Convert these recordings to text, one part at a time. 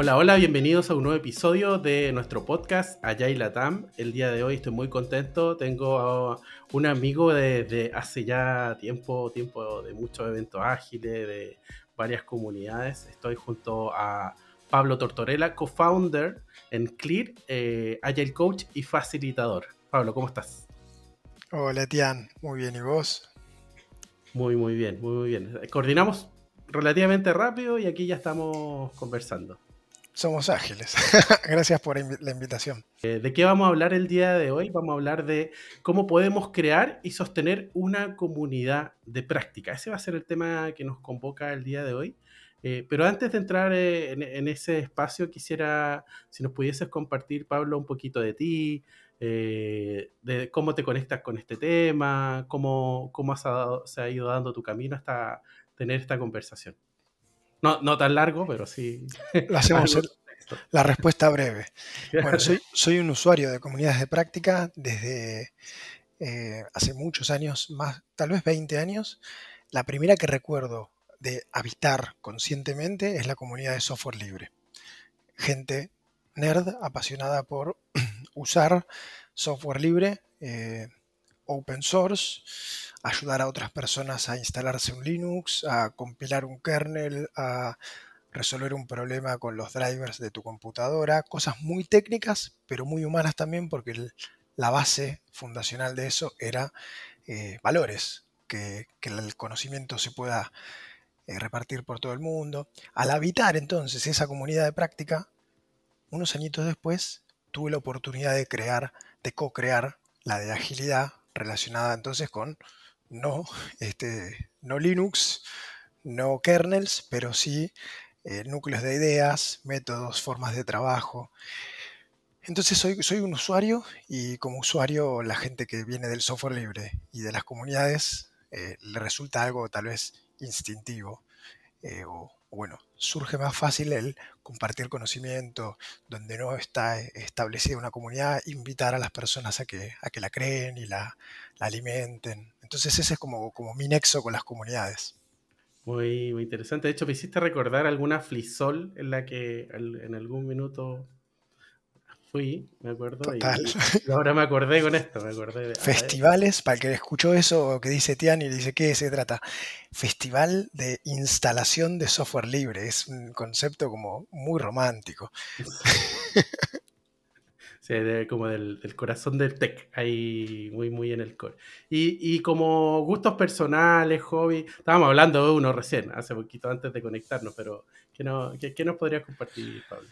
Hola, hola, bienvenidos a un nuevo episodio de nuestro podcast Allá y Latam. El día de hoy estoy muy contento. Tengo a un amigo de, hace ya tiempo, tiempo de muchos eventos ágiles, de varias comunidades. Estoy junto a Pablo Tortorella, co-founder en Clear, eh, Agile Coach y facilitador. Pablo, ¿cómo estás? Hola, Tian. Muy bien, ¿y vos? Muy, muy bien, muy, muy bien. Coordinamos relativamente rápido y aquí ya estamos conversando. Somos ágiles. Gracias por la invitación. Eh, ¿De qué vamos a hablar el día de hoy? Vamos a hablar de cómo podemos crear y sostener una comunidad de práctica. Ese va a ser el tema que nos convoca el día de hoy. Eh, pero antes de entrar eh, en, ese espacio, quisiera, si nos pudieses compartir, Pablo, un poquito de ti, de cómo te conectas con este tema, cómo, cómo se ha ido dando tu camino hasta tener esta conversación. No, no tan largo, pero sí. hacemos la respuesta breve. Bueno, soy, soy, un usuario de comunidades de práctica desde eh, hace muchos años, más, tal vez 20 años. La primera que recuerdo de habitar conscientemente es la comunidad de software libre. Gente nerd apasionada por usar software libre, eh, open source, ayudar a otras personas a instalarse un Linux, a compilar un kernel, a resolver un problema con los drivers de tu computadora, cosas muy técnicas, pero muy humanas también, porque la base fundacional de eso era eh, valores, que, el conocimiento se pueda eh, repartir por todo el mundo. Al habitar entonces esa comunidad de práctica, unos añitos después tuve la oportunidad de crear, de co-crear la de agilidad relacionada entonces con no, este, no Linux, no kernels, pero sí eh, núcleos de ideas, métodos, formas de trabajo. Entonces soy, soy un usuario y como usuario la gente que viene del software libre y de las comunidades eh, le resulta algo tal vez instintivo eh, o, bueno, surge más fácil el compartir conocimiento, donde no está establecida una comunidad, invitar a las personas a que, a que la creen y la, alimenten. Entonces ese es como, como mi nexo con las comunidades. Muy, muy interesante. De hecho, me hiciste recordar alguna flisol en la que en algún minuto fui, me acuerdo. Y, ahora me acordé con esto, me acordé. Festivales, para el que escuchó eso que dice Tian y dice, ¿qué se trata? Festival de instalación de software libre. Es un concepto como muy romántico. Sí, como del, corazón del tech, ahí muy, muy en el core. Y, y, como gustos personales, hobby, estábamos hablando de uno recién, hace poquito antes de conectarnos, pero ¿qué, no, qué, qué nos podrías compartir, Pablo?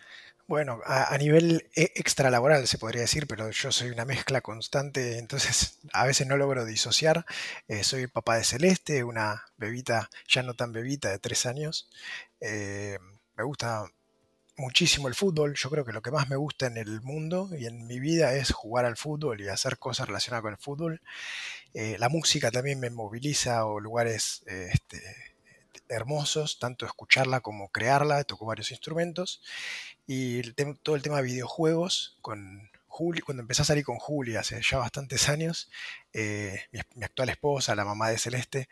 Bueno, a, nivel e, extralaboral se podría decir, pero yo soy una mezcla constante, entonces a veces no logro disociar. Eh, soy papá de Celeste, una bebita, ya no tan bebita, de tres años. Eh, me gusta muchísimo el fútbol. Yo creo que lo que más me gusta en el mundo y en mi vida es jugar al fútbol y hacer cosas relacionadas con el fútbol. Eh, la música también me moviliza o lugares este, hermosos, tanto escucharla como crearla, toco varios instrumentos, y todo el tema de videojuegos, con Juli, cuando empecé a salir con Juli hace ya bastantes años, eh, mi, actual esposa, la mamá de Celeste,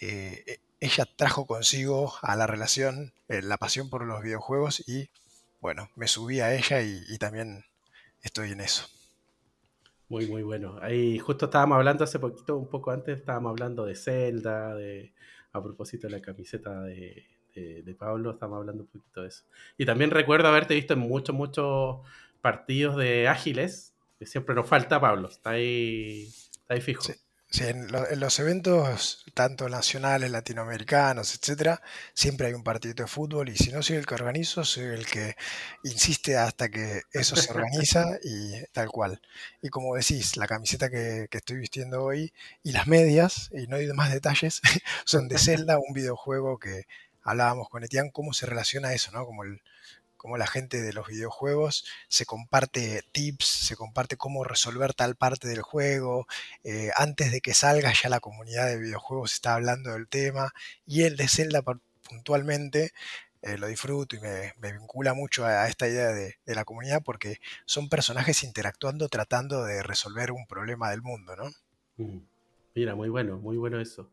eh, e, ella trajo consigo a la relación eh, la pasión por los videojuegos y bueno, me subí a ella y, y también estoy en eso. Muy, muy bueno. Ahí justo estábamos hablando hace poquito, un poco antes, estábamos hablando de Zelda, de, a propósito de la camiseta de, Pablo, estamos hablando un poquito de eso. Y también recuerdo haberte visto en muchos, muchos partidos de ágiles, que siempre nos falta Pablo, está ahí, ahí fijo. Sí, en, los eventos, tanto nacionales, latinoamericanos, etcétera, siempre hay un partido de fútbol y si no soy el que organizo, soy el que insiste hasta que eso se organiza y tal cual. Y como decís, la camiseta que, estoy vistiendo hoy y las medias, y no hay más detalles, son de Zelda, un videojuego que hablábamos con Etienne, cómo se relaciona eso, ¿no? Como la gente de los videojuegos se comparte tips, se comparte cómo resolver tal parte del juego. Eh, antes de que salga ya la comunidad de videojuegos está hablando del tema. Y el de Zelda puntualmente eh, lo disfruto y me, vincula mucho a, esta idea de, la comunidad porque son personajes interactuando tratando de resolver un problema del mundo, ¿no? Mm. Mira, muy bueno, muy bueno eso.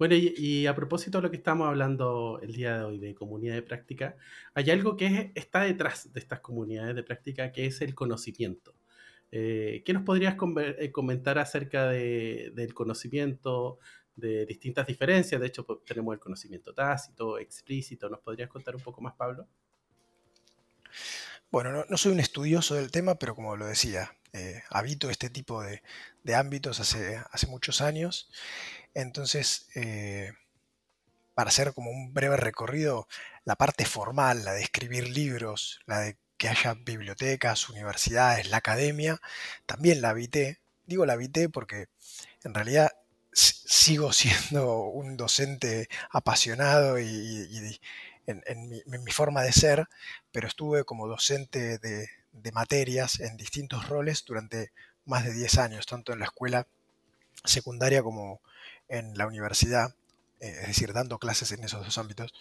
Bueno, y, a propósito de lo que estamos hablando el día de hoy de comunidad de práctica, hay algo que está detrás de estas comunidades de práctica, que es el conocimiento. Eh, ¿Qué nos podrías eh, comentar acerca del conocimiento, de distintas diferencias? De hecho, tenemos el conocimiento tácito, explícito. ¿Nos podrías contar un poco más, Pablo? Bueno, no, soy un estudioso del tema, pero como lo decía, eh, habito este tipo de, ámbitos hace muchos años entonces, eh, para hacer como un breve recorrido, la parte formal, la de escribir libros, la de que haya bibliotecas, universidades, la academia, también la habité. Digo la habité porque en realidad sigo siendo un docente apasionado y, en, mi, forma de ser, pero estuve como docente de, de materias en distintos roles durante más de 10 años, tanto en la escuela secundaria como, en la universidad, eh, es decir, dando clases en esos dos ámbitos.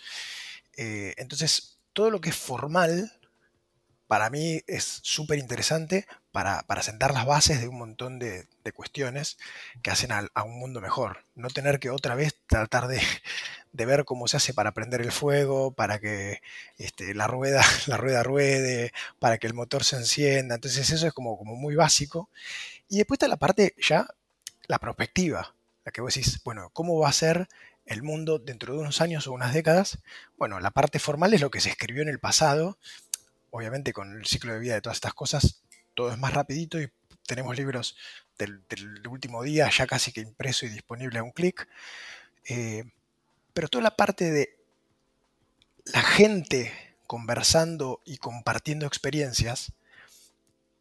Eh, entonces, todo lo que es formal, para mí es súper interesante para, sentar las bases de un montón de, cuestiones que hacen a, un mundo mejor. No tener que otra vez tratar de, ver cómo se hace para prender el fuego, para que este, la, rueda, la rueda ruede, para que el motor se encienda. Entonces eso es como, como muy básico. Y después está la parte ya, la perspectiva que vos decís, bueno, ¿cómo va a ser el mundo dentro de unos años o unas décadas? Bueno, la parte formal es lo que se escribió en el pasado, obviamente con el ciclo de vida de todas estas cosas, todo es más rapidito y tenemos libros del, último día ya casi que impreso y disponible a un clic. Eh, pero toda la parte de la gente conversando y compartiendo experiencias,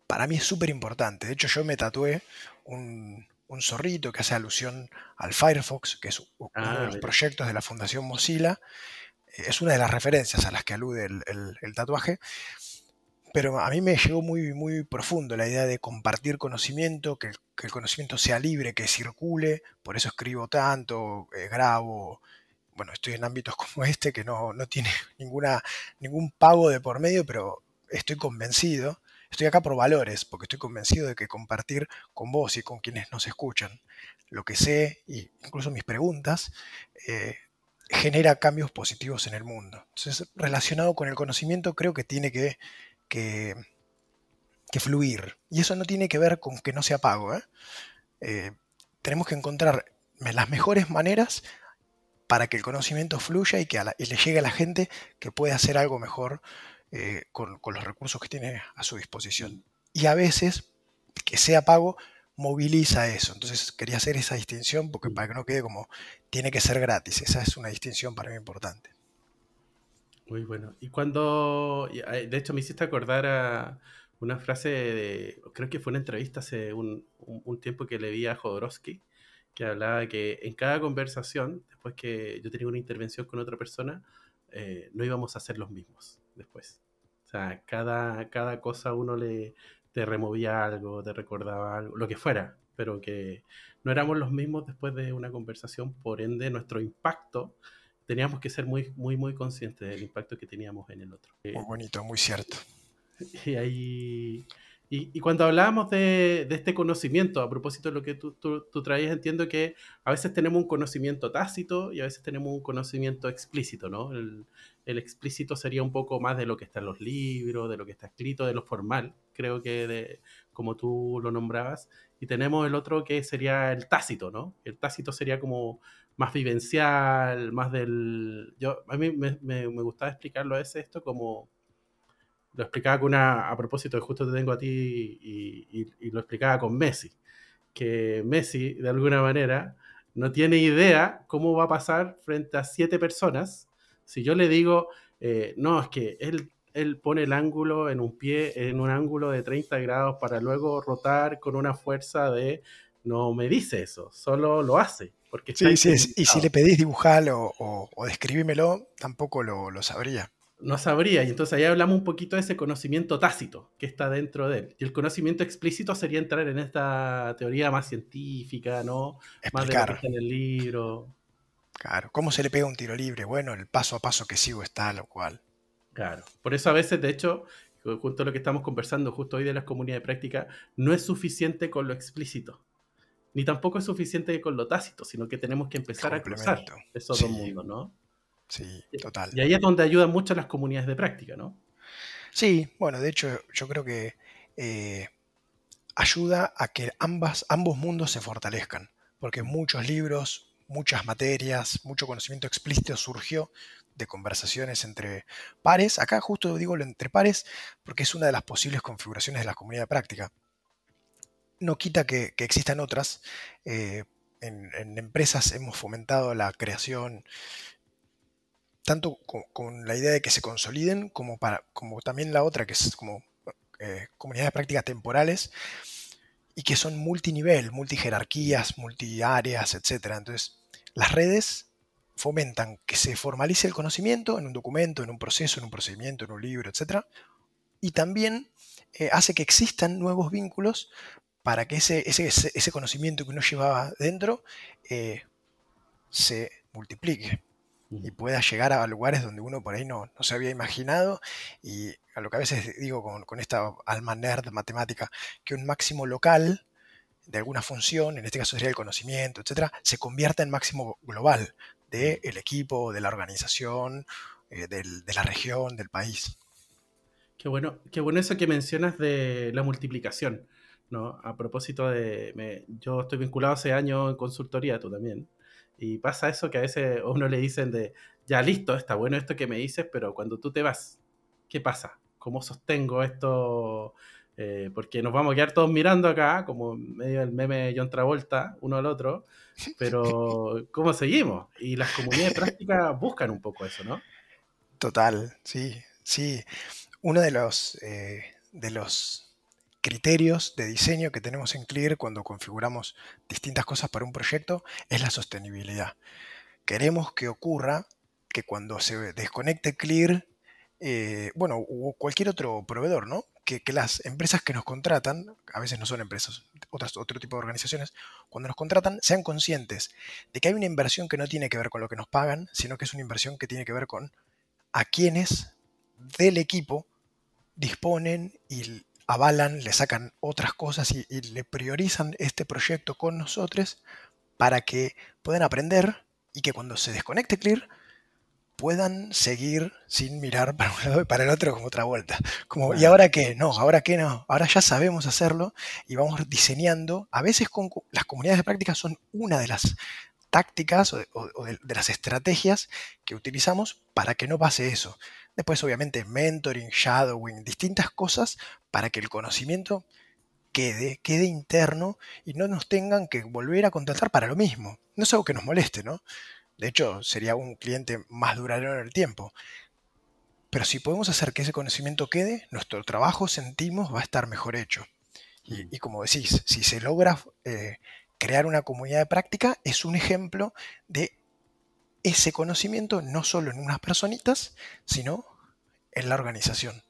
para mí es súper importante. De hecho, yo me tatué un, un zorrito que hace alusión al Firefox, que es uno de ah, los proyectos de la Fundación Mozilla. Eh, es una de las referencias a las que alude el, tatuaje. Pero a mí me llegó muy, muy profundo la idea de compartir conocimiento, que, el conocimiento sea libre, que circule. Por eso escribo tanto, eh, grabo. Bueno, estoy en ámbitos como este que no, no tiene ninguna, ningún pago de por medio, pero estoy convencido Estoy acá por valores, porque estoy convencido de que compartir con vos y con quienes nos escuchan lo que sé, e incluso mis preguntas, eh, genera cambios positivos en el mundo. Entonces, relacionado con el conocimiento, creo que tiene que, fluir. Y eso no tiene que ver con que no sea pago. ¿eh? Eh, tenemos que encontrar las mejores maneras para que el conocimiento fluya y que y le llegue a la gente que puede hacer algo mejor eh, con, los recursos que tiene a su disposición. Y a veces, que sea pago, moviliza eso. Entonces quería hacer esa distinción porque para que no quede como tiene que ser gratis. Esa es una distinción para mí importante. Muy bueno. Y cuando, de hecho me hiciste acordar a una frase de, creo que fue una entrevista hace un, tiempo que le vi a Jodorowsky, que hablaba que en cada conversación, después que yo tenía una intervención con otra persona, eh, no íbamos a ser los mismos después. O sea, cada, cada cosa uno le te removía algo, te recordaba algo, lo que fuera, pero que no éramos los mismos después de una conversación, por ende nuestro impacto teníamos que ser muy, muy, muy conscientes del impacto que teníamos en el otro. Muy bonito, muy cierto. Y ahí y, cuando hablábamos de, este conocimiento, a propósito de lo que tú, tú, traías, entiendo que a veces tenemos un conocimiento tácito y a veces tenemos un conocimiento explícito, ¿no? El, explícito sería un poco más de lo que está en los libros, de lo que está escrito, de lo formal, creo que de, como tú lo nombrabas. Y tenemos el otro que sería el tácito, ¿no? El tácito sería como más vivencial, más del... Yo, a mí me, me, me gustaba explicarlo a veces esto como lo explicaba con una, a propósito justo te tengo a ti y, lo explicaba con Messi, que Messi de alguna manera no tiene idea cómo va a pasar frente a siete personas si yo le digo, eh, no, es que él, él pone el ángulo en un pie, en un ángulo de 30 grados para luego rotar con una fuerza de, no me dice eso, solo lo hace. Porque sí, sí, y si le pedís dibujarlo o, o describímelo, tampoco lo, lo sabría no sabría. Y entonces ahí hablamos un poquito de ese conocimiento tácito que está dentro de él. Y el conocimiento explícito sería entrar en esta teoría más científica, ¿no? Más de lo que está en el libro. Claro, ¿cómo se le pega un tiro libre? Bueno, el paso a paso que sigo está lo cual. Claro, por eso a veces, de hecho, junto a lo que estamos conversando justo hoy de las comunidades de práctica, no es suficiente con lo explícito. ni tampoco es suficiente con lo tácito, sino que tenemos que empezar a cruzar esos dos mundos, ¿no? Sí, total. Y ahí es donde ayudan mucho las comunidades de práctica, ¿no? Sí, bueno, de hecho yo creo que eh, ayuda a que ambas, ambos mundos se fortalezcan, porque muchos libros, muchas materias, mucho conocimiento explícito surgió de conversaciones entre pares. Acá justo digo lo entre pares porque es una de las posibles configuraciones de la comunidad de práctica. No quita que, existan otras. Eh, en, empresas hemos fomentado la creación tanto con, la idea de que se consoliden como, para, como también la otra que es como eh, comunidades de práctica temporales y que son multinivel, multijerarquías, multiáreas, etc. Entonces, las redes fomentan que se formalice el conocimiento en un documento, en un proceso, en un procedimiento, en un libro, etc. Y también eh, hace que existan nuevos vínculos para que ese, ese, conocimiento que uno llevaba dentro eh, se multiplique y pueda llegar a lugares donde uno por ahí no, no, se había imaginado y a lo que a veces digo con, con esta alma nerd matemática, que un máximo local de alguna función, en este caso sería el conocimiento, etcétera, se convierta en máximo global del equipo, de la organización, eh, de la región, del país. Qué bueno, qué bueno eso que mencionas de la multiplicación, ¿no? A propósito de, yo estoy vinculado hace años en consultoría, tú también, y pasa eso que a veces a uno le dicen de, ya listo, está bueno esto que me dices, pero cuando tú te vas, ¿qué pasa? ¿Cómo sostengo esto? Eh, porque nos vamos a quedar todos mirando acá, como medio el meme de John Travolta, uno al otro, pero ¿cómo seguimos? Y las comunidades prácticas buscan un poco eso, ¿no? Total, sí, sí. Uno de los, eh, de los criterios de diseño que tenemos en Clear cuando configuramos distintas cosas para un proyecto es la sostenibilidad. Queremos que ocurra que cuando se desconecte Clear, eh, bueno, o cualquier otro proveedor, ¿no? Que, las empresas que nos contratan, a veces no son empresas, otras, otro tipo de organizaciones, cuando nos contratan sean conscientes de que hay una inversión que no tiene que ver con lo que nos pagan, sino que es una inversión que tiene que ver con a quienes del equipo disponen y avalan, le sacan otras cosas y, le priorizan este proyecto con nosotros para que puedan aprender y que cuando se desconecte Clear puedan seguir sin mirar para un lado y para el otro como otra vuelta. Como, ¿y ahora qué? No, ahora qué no. Ahora ya sabemos hacerlo y vamos diseñando. A veces con, las comunidades de práctica son una de las tácticas o, de, de, las estrategias que utilizamos para que no pase eso. Después, obviamente, mentoring, shadowing, distintas cosas para que el conocimiento quede, quede interno y no nos tengan que volver a contratar para lo mismo. No es algo que nos moleste, ¿no? De hecho, sería un cliente más duradero en el tiempo. Pero si podemos hacer que ese conocimiento quede, nuestro trabajo, sentimos, va a estar mejor hecho. Y, mm. como decís, si se logra eh, crear una comunidad de práctica, es un ejemplo de ese conocimiento no solo en unas personitas, sino en la organización.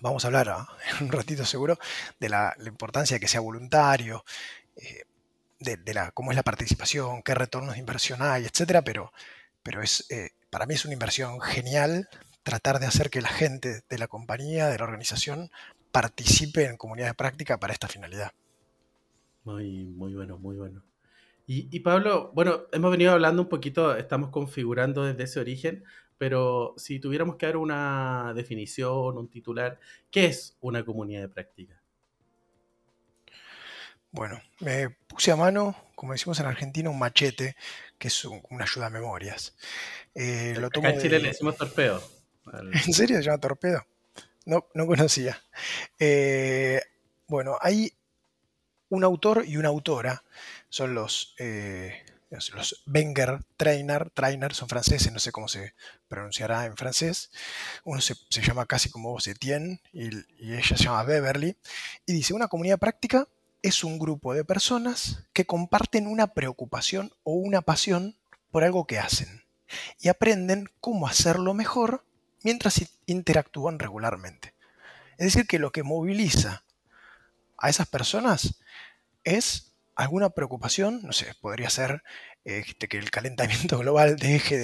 Vamos a hablar ah, en un ratito seguro de la, importancia de que sea voluntario, eh, de, la, cómo es la participación, qué retornos de inversión hay, etcétera, pero, pero es, eh, para mí es una inversión genial tratar de hacer que la gente de la compañía, de la organización, participe en comunidades de práctica para esta finalidad. Muy, muy bueno, muy bueno. Y, y, Pablo, bueno, hemos venido hablando un poquito, estamos configurando desde ese origen, pero si tuviéramos que dar una definición, un titular, ¿qué es una comunidad de práctica? Bueno, me puse a mano, como decimos en Argentina, un machete, que es una ayuda a memorias. Eh, lo tomo en Chile le decimos torpedo. ¿En serio se llama torpedo? No, no conocía. Eh, bueno, hay un autor y una autora, son los, eh, los Wenger Trainer, Trainer, son franceses, no sé cómo se pronunciará en francés. Uno se, llama casi como vos, Etienne, y, y ella se llama Beverly, y dice, una comunidad práctica es un grupo de personas que comparten una preocupación o una pasión por algo que hacen y aprenden cómo hacerlo mejor mientras interactúan regularmente. Es decir, que lo que moviliza a esas personas es alguna preocupación, no sé, podría ser este, que el calentamiento global deje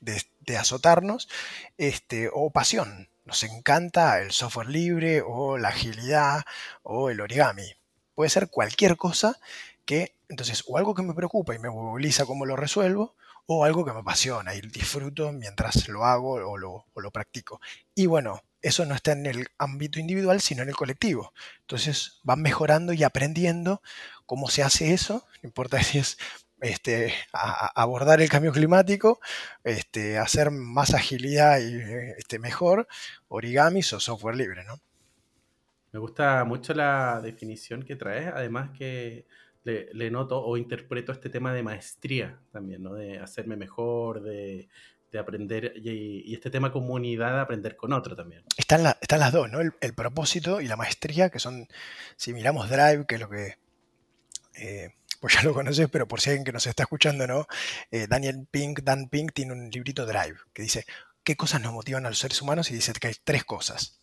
de, azotarnos, este, o pasión. Nos encanta el software libre o la agilidad o el origami puede ser cualquier cosa que entonces o algo que me preocupa y me moviliza cómo lo resuelvo, o algo que me apasiona y disfruto mientras lo hago o lo, o lo practico. Y bueno, eso no está en el ámbito individual, sino en el colectivo. Entonces van mejorando y aprendiendo cómo se hace eso, no importa si es este, abordar el cambio climático, este, hacer más agilidad y este, mejor, origamis o software libre, ¿no? Me gusta mucho la definición que traes, además que le, noto o interpreto este tema de maestría también, ¿no? De hacerme mejor, de, aprender, y, este tema comunidad, de aprender con otro también. Están, están las dos, ¿no? El, propósito y la maestría, que son, si miramos Drive, que es lo que... Eh, pues ya lo conoces, pero por si alguien que nos está escuchando, ¿no? Eh, Daniel Pink, Dan Pink tiene un librito Drive que dice, ¿qué cosas nos motivan a los seres humanos? Y dice que hay tres cosas.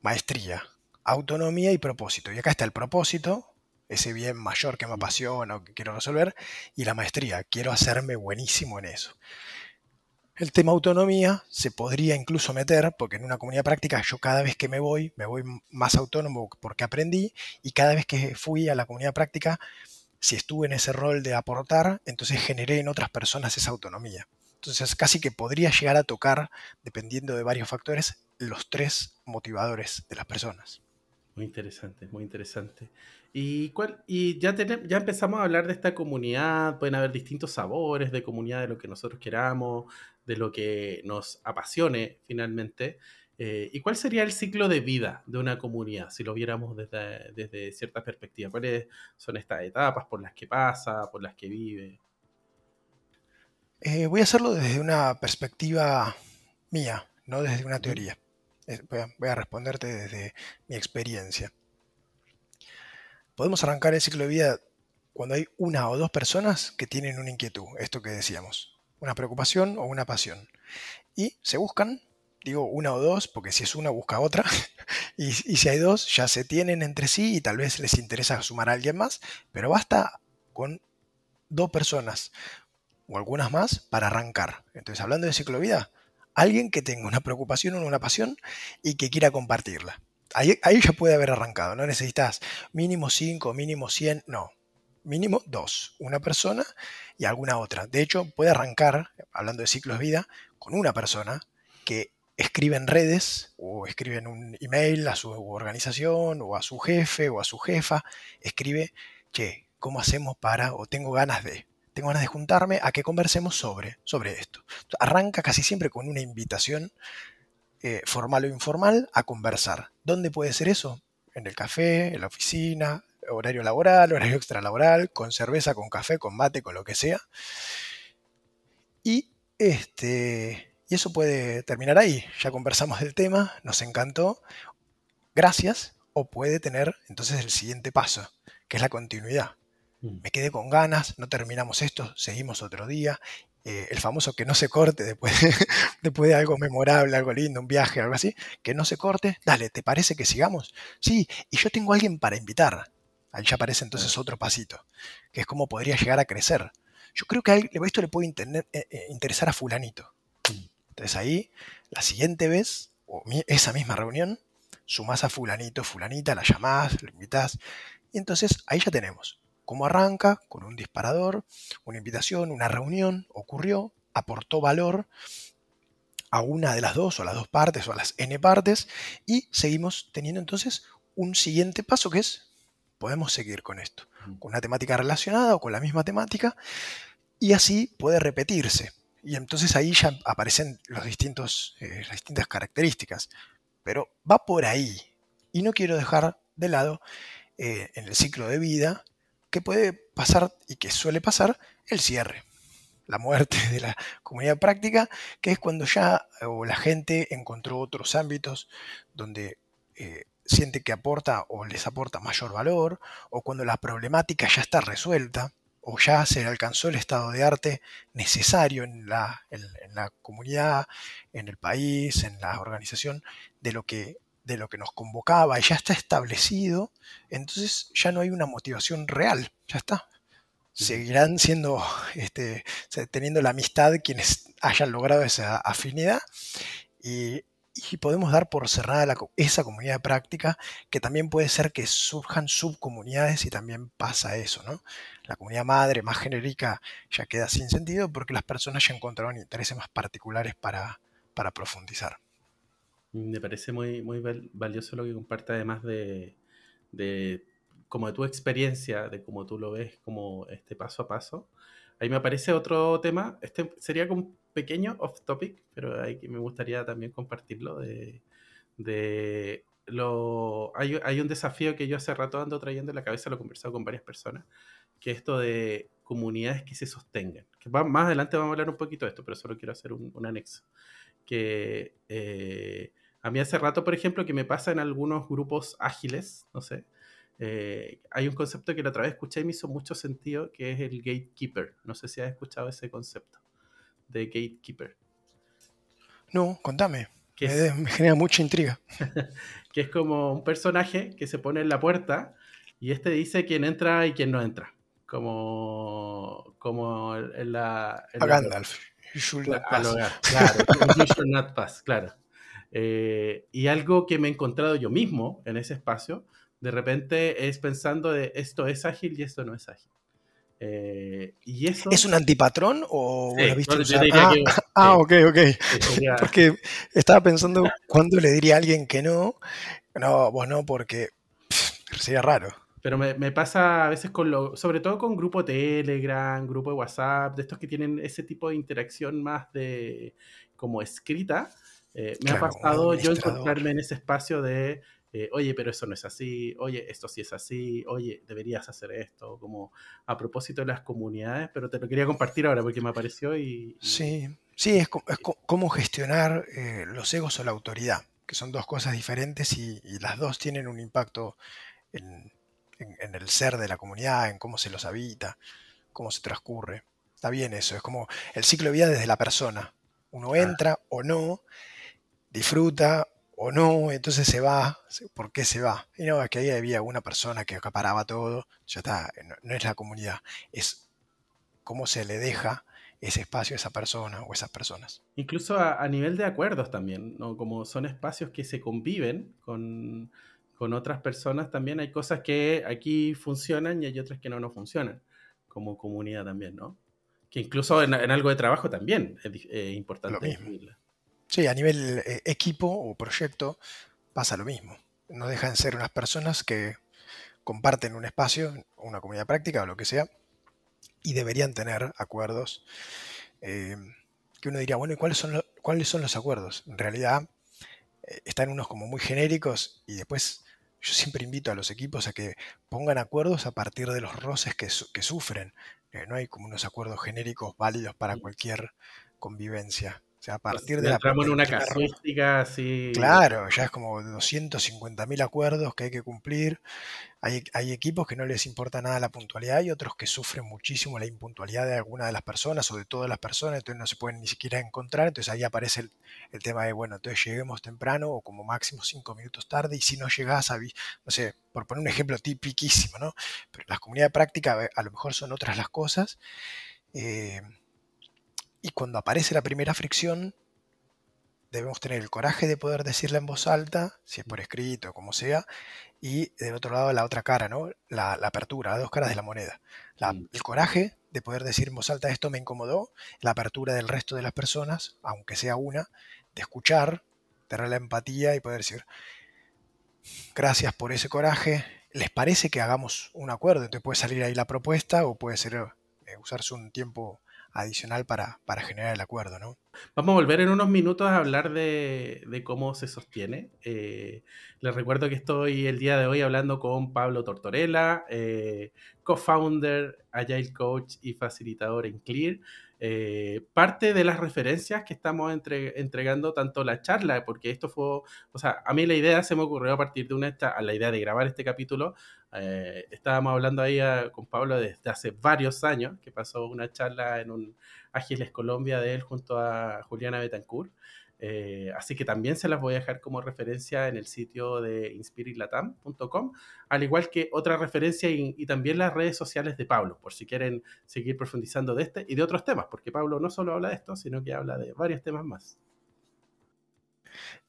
Maestría, autonomía y propósito. Y acá está el propósito, ese bien mayor que me apasiona o que quiero resolver, y la maestría, quiero hacerme buenísimo en eso. El tema autonomía se podría incluso meter, porque en una comunidad práctica yo cada vez que me voy, me voy más autónomo porque aprendí, y cada vez que fui a la comunidad práctica si estuve en ese rol de aportar, entonces generé en otras personas esa autonomía. Entonces casi que podría llegar a tocar, dependiendo de varios factores, los tres motivadores de las personas. Muy interesante, muy interesante. Y, cuál, y ya, tenemos, ya empezamos a hablar de esta comunidad, pueden haber distintos sabores de comunidad, de lo que nosotros queramos, de lo que nos apasione finalmente. Eh, ¿Y cuál sería el ciclo de vida de una comunidad, si lo viéramos desde, desde cierta perspectiva? ¿Cuáles son estas etapas por las que pasa, por las que vive? Eh, voy a hacerlo desde una perspectiva mía, no desde una teoría. Voy a, responderte desde mi experiencia. Podemos arrancar el ciclo de vida cuando hay una o dos personas que tienen una inquietud, esto que decíamos, una preocupación o una pasión. Y se buscan digo una o dos, porque si es una busca otra, y, si hay dos, ya se tienen entre sí y tal vez les interesa sumar a alguien más, pero basta con dos personas o algunas más para arrancar. Entonces, hablando de ciclovida, alguien que tenga una preocupación o una pasión y que quiera compartirla. Ahí, ya puede haber arrancado, no necesitas mínimo 5, mínimo 100, no, mínimo dos, una persona y alguna otra. De hecho, puede arrancar, hablando de ciclos de vida, con una persona que escriben redes o escriben un email a su organización o a su jefe o a su jefa, escribe, che, ¿cómo hacemos para, o tengo ganas de, tengo ganas de juntarme a que conversemos sobre, sobre esto? Arranca casi siempre con una invitación eh, formal o informal a conversar. ¿Dónde puede ser eso? En el café, en la oficina, horario laboral, horario extralaboral, con cerveza, con café, con mate, con lo que sea. Y este, y eso puede terminar ahí. Ya conversamos del tema, nos encantó, gracias, o puede tener entonces el siguiente paso, que es la continuidad. Mm. Me quedé con ganas, no terminamos esto, seguimos otro día. Eh, el famoso que no se corte después de, después de algo memorable, algo lindo, un viaje, algo así, que no se corte. Dale, ¿te parece que sigamos? Sí, y yo tengo a alguien para invitar. Ahí ya aparece entonces otro pasito, que es cómo podría llegar a crecer. Yo creo que esto le puede eh, eh, interesar a fulanito. Entonces ahí, la siguiente vez, o esa misma reunión, sumás a fulanito, fulanita, la llamás, lo invitás, y entonces ahí ya tenemos cómo arranca con un disparador, una invitación, una reunión, ocurrió, aportó valor a una de las dos o a las dos partes o a las n partes y seguimos teniendo entonces un siguiente paso que es, podemos seguir con esto, con una temática relacionada o con la misma temática y así puede repetirse. Y entonces ahí ya aparecen los distintos, eh, las distintas características. Pero va por ahí. Y no quiero dejar de lado eh, en el ciclo de vida que puede pasar y que suele pasar el cierre. La muerte de la comunidad práctica, que es cuando ya o la gente encontró otros ámbitos donde eh, siente que aporta o les aporta mayor valor, o cuando la problemática ya está resuelta o ya se alcanzó el estado de arte necesario en la comunidad, en el país, en la organización, de lo que de lo que nos convocaba y ya está establecido, entonces ya no hay una motivación real, ya está. Seguirán siendo, este, teniendo la amistad quienes hayan logrado esa afinidad y, y podemos dar por cerrada esa comunidad de práctica, que también puede ser que surjan subcomunidades y también pasa eso, ¿no? La comunidad madre más genérica ya queda sin sentido porque las personas ya encontraron intereses más particulares para, para profundizar. Me parece muy, muy valioso lo que comparte además de, de como de tu experiencia, de cómo tú lo ves como este paso a paso. Ahí me aparece otro tema, este sería como pequeño off topic, pero ahí me gustaría también compartirlo de, de lo, hay, hay, un desafío que yo hace rato ando trayendo en la cabeza, lo he conversado con varias personas, que esto de comunidades que se sostengan. Que más adelante vamos a hablar un poquito de esto, pero solo quiero hacer un, un anexo. Que eh, a mí hace rato, por ejemplo, que me pasa en algunos grupos ágiles, no sé, eh, hay un concepto que la otra vez escuché y me hizo mucho sentido, que es el gatekeeper. No sé si has escuchado ese concepto de gatekeeper. No, contame. Me, me, genera mucha intriga. que es como un personaje que se pone en la puerta y este dice quién entra y quién no entra. Como, como en la... a Gandalf. You should not pass. Claro, you should not pass, claro. Eh, y algo que me he encontrado yo mismo en ese espacio de repente es pensando de esto es ágil y esto no es ágil. Eh, y eso... ¿Es un antipatrón o ah, ah ok, ok. Porque estaba pensando cuándo le diría a alguien que no. No, vos no, porque sería raro. Pero me, pasa a veces con lo, sobre todo con grupo Telegram, grupo de WhatsApp, de estos que tienen ese tipo de interacción más de como escrita. Eh, me ha pasado yo encontrarme en ese espacio de eh, oye, pero eso no es así, oye, esto sí es así, oye, deberías hacer esto, como a propósito de las comunidades, pero te lo quería compartir ahora porque me apareció y... Sí, sí, es, cómo gestionar eh, los egos o la autoridad, que son dos cosas diferentes y, las dos tienen un impacto en, el ser de la comunidad, en cómo se los habita, cómo se transcurre. Está bien eso, es como el ciclo de vida desde la persona. Uno entra o no, disfruta o no, entonces se va. ¿Por qué se va? Y no, es que ahí había una persona que acaparaba todo, ya está, no, es la comunidad, es cómo se le deja ese espacio a esa persona o esas personas. Incluso a, nivel de acuerdos también, ¿no? Como son espacios que se conviven con, otras personas, también hay cosas que aquí funcionan y hay otras que no no funcionan, como comunidad también, ¿no? Que incluso en, algo de trabajo también es importante. Sí, a nivel eh, equipo o proyecto pasa lo mismo. No dejan de ser unas personas que comparten un espacio, una comunidad práctica o lo que sea, y deberían tener acuerdos eh, que uno diría, bueno, ¿y cuáles son, cuáles son los acuerdos? En realidad eh, están unos como muy genéricos y después yo siempre invito a los equipos a que pongan acuerdos a partir de los roces que, que sufren. no hay como unos acuerdos genéricos válidos para cualquier convivencia. O sea, a partir de la. Entramos en una casuística así. Claro, ya es como 250.000 acuerdos que hay que cumplir. Hay, hay, equipos que no les importa nada la puntualidad y otros que sufren muchísimo la impuntualidad de alguna de las personas o de todas las personas, entonces no se pueden ni siquiera encontrar. Entonces ahí aparece el, tema de, bueno, entonces lleguemos temprano o como máximo cinco minutos tarde y si no llegás a, no sé, por poner un ejemplo tipiquísimo, ¿no? Pero las comunidades de práctica a lo mejor son otras las cosas. Eh, y cuando aparece la primera fricción, debemos tener el coraje de poder decirla en voz alta, si es por escrito o como sea, y del otro lado la otra cara, ¿no? La, apertura, las dos caras de la moneda. el coraje de poder decir en voz alta esto me incomodó, la apertura del resto de las personas, aunque sea una, de escuchar, tener la empatía y poder decir, gracias por ese coraje, ¿les parece que hagamos un acuerdo? Entonces puede salir ahí la propuesta o puede ser eh, usarse un tiempo adicional para, generar el acuerdo, ¿no? Vamos a volver en unos minutos a hablar de, cómo se sostiene. Eh, les recuerdo que estoy el día de hoy hablando con Pablo Tortorella, eh, co-founder, agile coach y facilitador en Clear. Eh, parte de las referencias que estamos entregando tanto la charla, porque esto fue, o sea, a mí la idea se me ocurrió a partir de una, la idea de grabar este capítulo, eh, estábamos hablando ahí ah, con Pablo desde hace varios años, que pasó una charla en un Ágiles Colombia de él junto a Juliana Betancourt, eh, así que también se las voy a dejar como referencia en el sitio de inspiritlatam.com, al igual que otra referencia y, también las redes sociales de Pablo, por si quieren seguir profundizando de este y de otros temas, porque Pablo no solo habla de esto, sino que habla de varios temas más.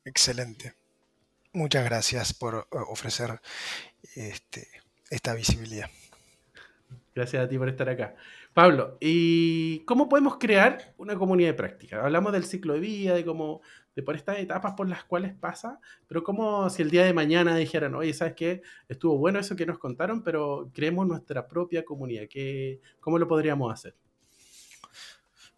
Excelente. Muchas gracias por eh, ofrecer este, esta visibilidad. Gracias a ti por estar acá. Pablo, ¿y cómo podemos crear una comunidad de práctica? Hablamos del ciclo de vida, de cómo, de por estas etapas por las cuales pasa, pero como si el día de mañana dijeran, oye, ¿sabes qué? Estuvo bueno eso que nos contaron, pero creemos nuestra propia comunidad. ¿Qué, ¿Cómo lo podríamos hacer?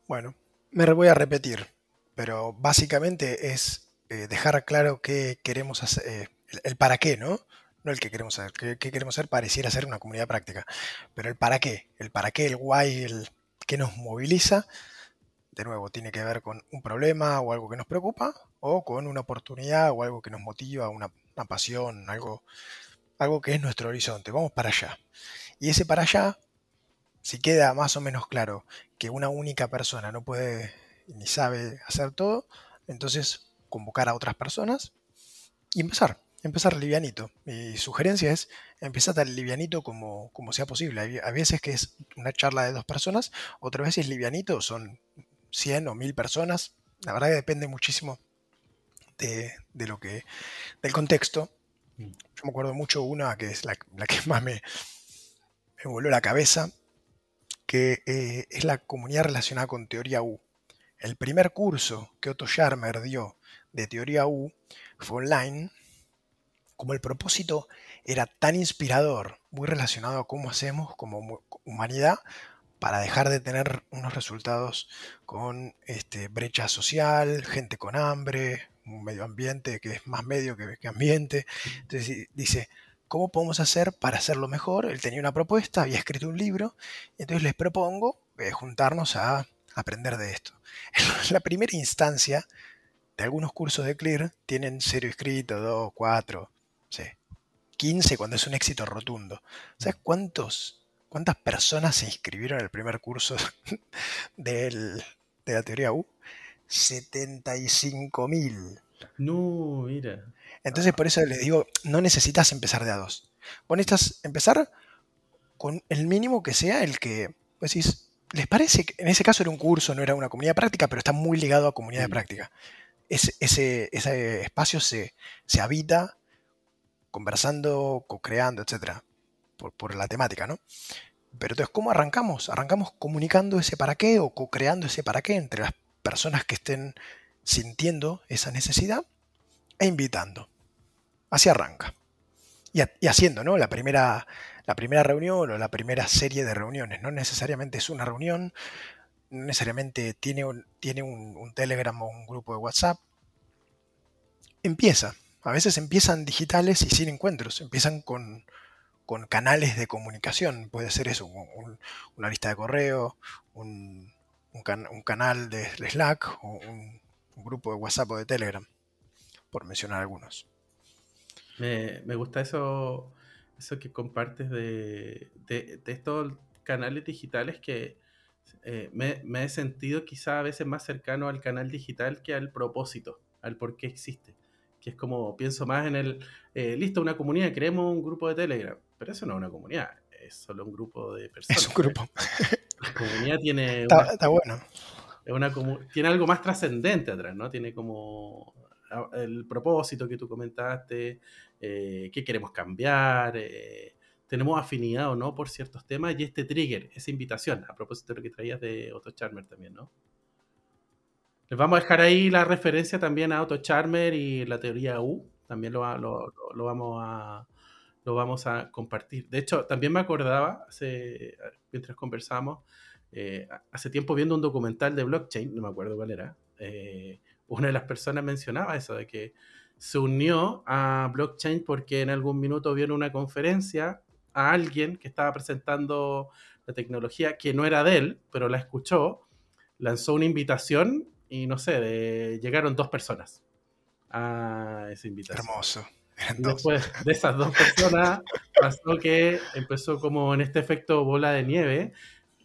Bueno, me voy a repetir, pero básicamente es eh, dejar claro qué queremos hacer, eh, el, para qué, ¿no? No el que queremos hacer, qué, queremos hacer pareciera ser una comunidad práctica, pero el para qué, el para qué, el why, el que nos moviliza, de nuevo, tiene que ver con un problema o algo que nos preocupa, o con una oportunidad o algo que nos motiva, una, una pasión, algo, algo que es nuestro horizonte. Vamos para allá. Y ese para allá, si queda más o menos claro que una única persona no puede ni sabe hacer todo, entonces convocar a otras personas y empezar, empezar livianito. Mi sugerencia es empezar tan livianito como, como sea posible. A veces que es una charla de dos personas, otras veces livianito son 100 o 1000 personas. La verdad que depende muchísimo de, lo que, del contexto. Mm. Yo me acuerdo mucho una que es la, que más me, me voló la cabeza, que eh, es la comunidad relacionada con teoría U. El primer curso que Otto Scharmer dio de teoría U fue online, como el propósito era tan inspirador, muy relacionado a cómo hacemos como humanidad para dejar de tener unos resultados con este, brecha social, gente con hambre, un medio ambiente que es más medio que, ambiente. Entonces dice, ¿cómo podemos hacer para hacerlo mejor? Él tenía una propuesta, había escrito un libro, entonces les propongo eh, juntarnos a aprender de esto. En la primera instancia, algunos cursos de Clear tienen cero inscritos, 2, 4, 15 cuando es un éxito rotundo. ¿Sabes cuántos, cuántas personas se inscribieron en el primer curso de la teoría U? 75 mil. No, mira. Entonces por eso les digo, no necesitas empezar de a dos. Vos necesitas empezar con el mínimo que sea el que decís, ¿les parece que en ese caso era un curso, no era una comunidad práctica, pero está muy ligado a comunidad de práctica? ese, espacio se, habita conversando, co-creando, etc. Por, la temática, ¿no? Pero entonces, ¿cómo arrancamos? Arrancamos comunicando ese para qué o co-creando ese para qué entre las personas que estén sintiendo esa necesidad e invitando. Así arranca. Y, haciendo, ¿no? La primera, la primera reunión o la primera serie de reuniones. No necesariamente es una reunión, no necesariamente tiene un, tiene un, Telegram o un grupo de WhatsApp. Empieza. A veces empiezan digitales y sin encuentros. Empiezan con, canales de comunicación. Puede ser eso, una lista de correo, un, canal de Slack o un, grupo de WhatsApp o de Telegram, por mencionar algunos. Me, gusta eso, eso que compartes de, de estos canales digitales que, eh, me, he sentido quizá a veces más cercano al canal digital que al propósito, al por qué existe. Que es como, pienso más en el, eh, listo, una comunidad, creemos un grupo de Telegram, pero eso no es una comunidad, es solo un grupo de personas. Es un grupo. La comunidad tiene... Está, bueno. una tiene algo más trascendente atrás, ¿no? Tiene como el propósito que tú comentaste, eh, qué queremos cambiar, eh, tenemos afinidad o no por ciertos temas y este trigger, esa invitación, a propósito de lo que traías de Otto Charmer también, ¿no? Les vamos a dejar ahí la referencia también a Otto Charmer y la teoría U, también lo, lo, vamos, a, lo vamos a compartir. De hecho, también me acordaba, mientras conversamos, eh, hace tiempo viendo un documental de blockchain, no me acuerdo cuál era, eh, una de las personas mencionaba eso, de que se unió a blockchain porque en algún minuto vio en una conferencia a alguien que estaba presentando la tecnología que no era de él, pero la escuchó, lanzó una invitación y no sé, llegaron dos personas a esa invitación. Hermoso. después de esas dos personas pasó que empezó como en este efecto bola de nieve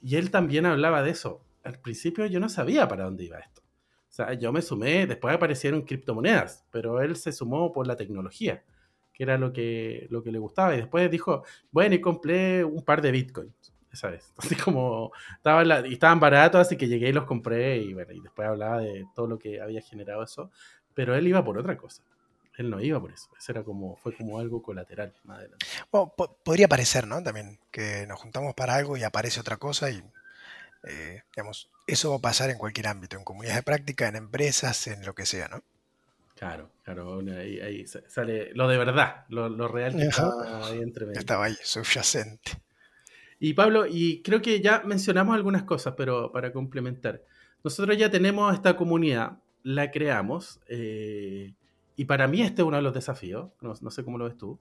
y él también hablaba de eso. Al principio yo no sabía para dónde iba esto. O sea, yo me sumé, después aparecieron criptomonedas, pero él se sumó por la tecnología que era lo que, lo que le gustaba. Y después dijo, bueno, y compré un par de bitcoins esa vez. Así como estaba y estaban baratos, así que llegué y los compré. Y bueno, y después hablaba de todo lo que había generado eso. pero él iba por otra cosa. Él no iba por eso. Eso era como, fue como algo colateral más adelante. podría parecer, ¿no? También que nos juntamos para algo y aparece otra cosa y, eh, digamos, eso va a pasar en cualquier ámbito, en comunidades de práctica, en empresas, en lo que sea, ¿no? Claro, claro, ahí, sale lo de verdad, lo, real que estaba ahí entre medio. Estaba ahí, subyacente. Y Pablo, y creo que ya mencionamos algunas cosas, pero para complementar. Nosotros ya tenemos esta comunidad, la creamos, eh, y para mí este es uno de los desafíos, no, no, sé cómo lo ves tú.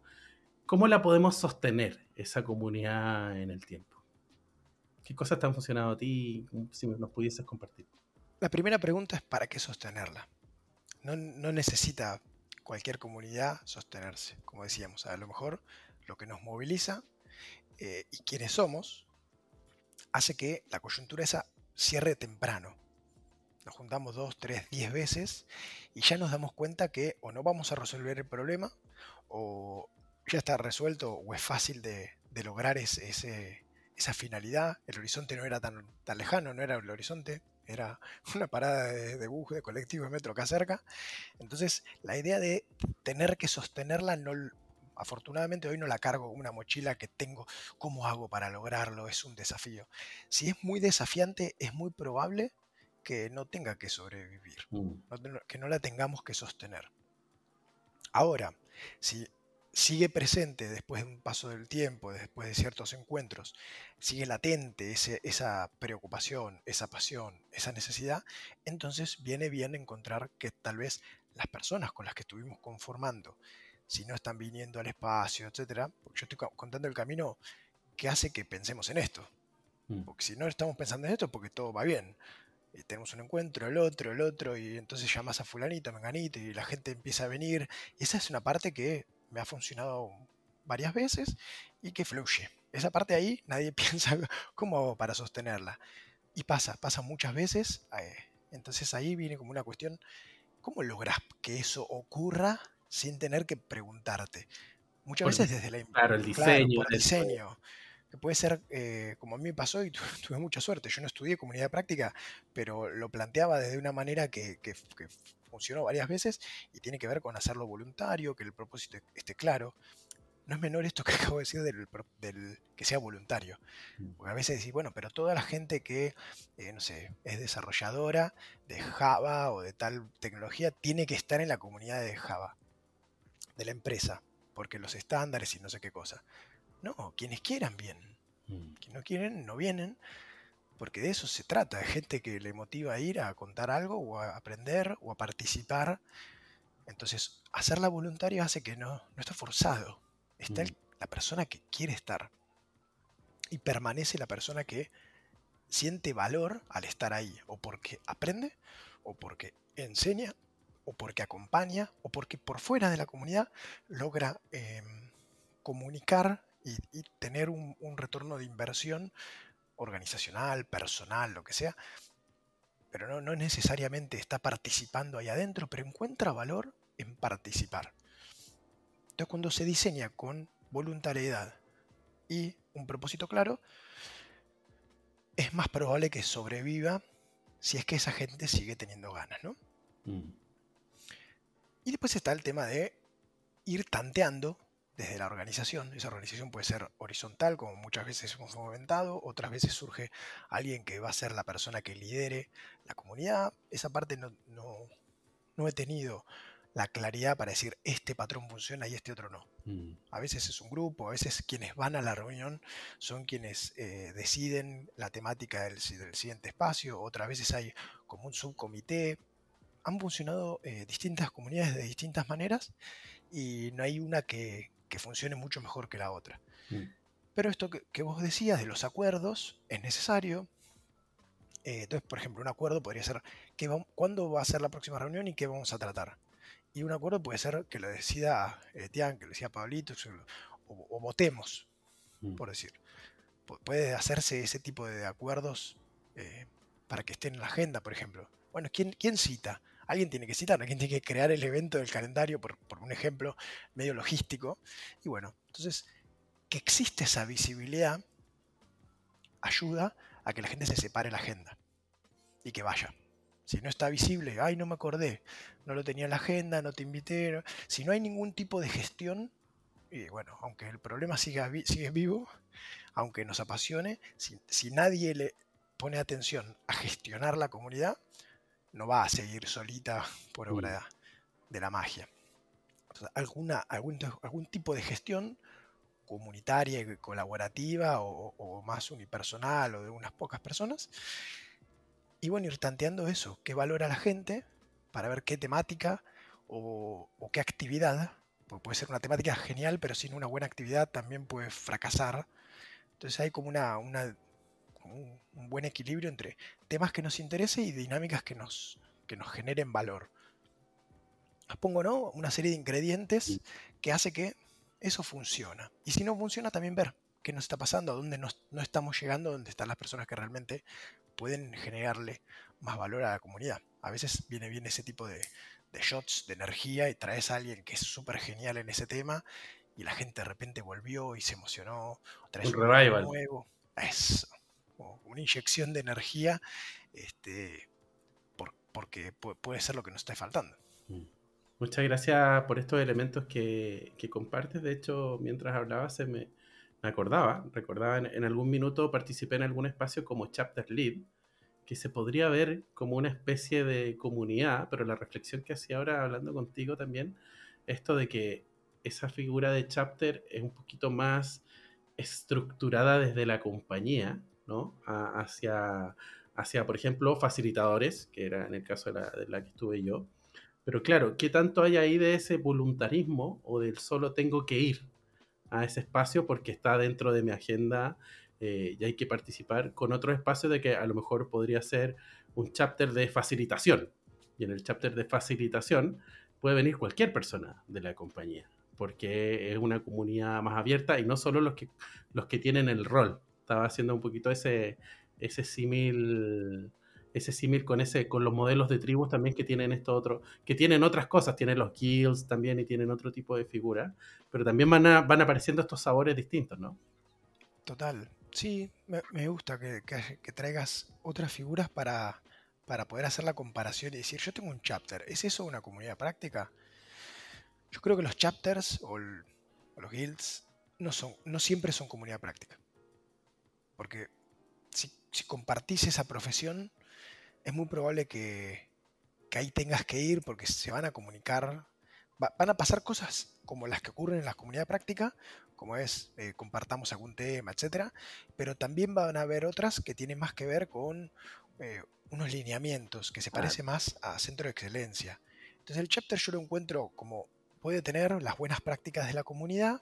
¿Cómo la podemos sostener, esa comunidad en el tiempo? ¿Qué cosas te han funcionado a ti? Si nos pudieses compartir. La primera pregunta es ¿para qué sostenerla? no, necesita cualquier comunidad sostenerse, como decíamos. A lo mejor lo que nos moviliza eh, y quienes somos hace que la coyuntura esa cierre temprano. Nos juntamos dos, tres, diez veces y ya nos damos cuenta que o no vamos a resolver el problema o ya está resuelto o es fácil de, lograr esa finalidad. El horizonte no era tan, tan lejano, no era el horizonte, era una parada de, bus, de colectivo, de metro acá cerca. Entonces, la idea de tener que sostenerla, no, afortunadamente hoy no la cargo como una mochila que tengo, ¿cómo hago para lograrlo? Es un desafío. Si es muy desafiante, es muy probable que no tenga que sobrevivir, mm. que no la tengamos que sostener. Ahora, si sigue presente después de un paso del tiempo, después de ciertos encuentros, sigue latente esa preocupación, esa pasión, esa necesidad, entonces viene bien encontrar que tal vez las personas con las que estuvimos conformando, si no están viniendo al espacio, etcétera, porque yo estoy contando el camino que hace que pensemos en esto. Mm. Porque si no estamos pensando en esto, porque todo va bien. Y tenemos un encuentro, el otro, el otro, y entonces llamas a fulanito, menganito, y la gente empieza a venir. Y esa es una parte que me ha funcionado varias veces y que fluye. Esa parte ahí nadie piensa cómo hago para sostenerla. Y pasa, pasa muchas veces. Eh, entonces ahí viene como una cuestión, ¿cómo logras que eso ocurra sin tener que preguntarte? Muchas veces desde la claro, el diseño. el diseño. Que puede ser eh, como a mí me pasó y tuve, mucha suerte. Yo no estudié comunidad práctica, pero lo planteaba desde una manera que, que, que funcionó varias veces y tiene que ver con hacerlo voluntario, que el propósito esté claro. No es menor esto que acabo de decir del, que sea voluntario. Mm. Porque a veces decís, bueno, pero toda la gente que, eh, no sé, es desarrolladora de Java o de tal tecnología tiene que estar en la comunidad de Java, de la empresa, porque los estándares y no sé qué cosa. No, quienes quieran bien. Mm. Quienes no quieren, no vienen porque de eso se trata, de gente que le motiva a ir a contar algo o a aprender o a participar. Entonces, hacerla voluntaria hace que no, no está forzado. Está mm. la persona que quiere estar. Y permanece la persona que siente valor al estar ahí, o porque aprende, o porque enseña, o porque acompaña, o porque por fuera de la comunidad logra em, comunicar y, tener un, un, retorno de inversión organizacional, personal, lo que sea, pero no, necesariamente está participando ahí adentro, pero encuentra valor en participar. Entonces cuando se diseña con voluntariedad y un propósito claro, es más probable que sobreviva si es que esa gente sigue teniendo ganas, ¿no? Mm. Y después está el tema de ir tanteando desde la organización. Esa organización puede ser horizontal, como muchas veces hemos comentado, otras veces surge alguien que va a ser la persona que lidere la comunidad. Esa parte no, no, he tenido la claridad para decir este patrón funciona y este otro no. Mm. A veces es un grupo, a veces quienes van a la reunión son quienes eh, deciden la temática del, siguiente espacio, otras veces hay como un subcomité. Han funcionado eh, distintas comunidades de distintas maneras y no hay una que, que funcione mucho mejor que la otra. Mm. Pero esto que, vos decías de los acuerdos es necesario. Eh, entonces, por ejemplo, un acuerdo podría ser que cuándo va a ser la próxima reunión y qué vamos a tratar. Y un acuerdo puede ser que lo decida eh, Tian, que lo decida Pablito, o, votemos, mm. por decir. puede hacerse ese tipo de acuerdos eh, para que estén en la agenda, por ejemplo. Bueno, ¿quién, quién cita? Alguien tiene que citar, alguien tiene que crear el evento del calendario, por, un ejemplo medio logístico. Y bueno, entonces, que existe esa visibilidad ayuda a que la gente se separe la agenda y que vaya. Si no está visible, ay, no me acordé, no lo tenía en la agenda, no te invité. Si no hay ningún tipo de gestión, y bueno, aunque el problema siga, sigue vivo, aunque nos apasione, si, nadie le pone atención a gestionar la comunidad, no va a seguir solita por obra mm. de la magia. alguna, algún, algún tipo de gestión comunitaria y colaborativa o, más unipersonal o de unas pocas personas. Y bueno, ir tanteando eso, qué valora la gente para ver qué temática o, qué actividad, porque puede ser una temática genial, pero sin una buena actividad también puede fracasar. Entonces hay como, una, una un, buen equilibrio entre temas que nos interesen y dinámicas que nos, que nos generen valor. Pongo, ¿no? Una serie de ingredientes que hace que eso funciona. Y si no funciona, también ver qué nos está pasando, a dónde no estamos llegando, dónde están las personas que realmente pueden generarle más valor a la comunidad. A veces viene bien ese tipo de, shots de energía y traes a alguien que es súper genial en ese tema y la gente de repente volvió y se emocionó. Traes un, revival. Nuevo. Eso. Una inyección de energía este, porque puede ser lo que nos está faltando. Mm. Muchas gracias por estos elementos que, compartes. De hecho, mientras hablaba se me, acordaba, recordaba en, algún minuto participé en algún espacio como Chapter Lead, que se podría ver como una especie de comunidad, pero la reflexión que hacía ahora hablando contigo también, esto de que esa figura de Chapter es un poquito más estructurada desde la compañía, ¿no? hacia, hacia, por ejemplo, facilitadores, que era en el caso de la, que estuve yo, pero claro, ¿qué tanto hay ahí de ese voluntarismo o del solo tengo que ir a ese espacio porque está dentro de mi agenda eh, y hay que participar con otro espacio de que a lo mejor podría ser un chapter de facilitación? Y en el chapter de facilitación puede venir cualquier persona de la compañía porque es una comunidad más abierta y no solo los que, los que tienen el rol. Estaba haciendo un poquito ese, ese símil ese símil con ese con los modelos de tribus también que tienen esto otro que tienen otras cosas tienen los guilds también y tienen otro tipo de figuras pero también van, van apareciendo estos sabores distintos no total. Sí me, gusta que, traigas otras figuras para para poder hacer la comparación y decir yo tengo un chapter es eso una comunidad práctica yo creo que los chapters o, los guilds no son no siempre son comunidad práctica porque si, si compartís esa profesión es muy probable que, ahí tengas que ir porque se van a comunicar, van a pasar cosas como las que ocurren en la comunidad práctica, como es eh, compartamos algún tema, etcétera, pero también van a haber otras que tienen más que ver con eh, unos lineamientos que se parece más a centro de excelencia. Entonces el chapter yo lo encuentro como puede tener las buenas prácticas de la comunidad,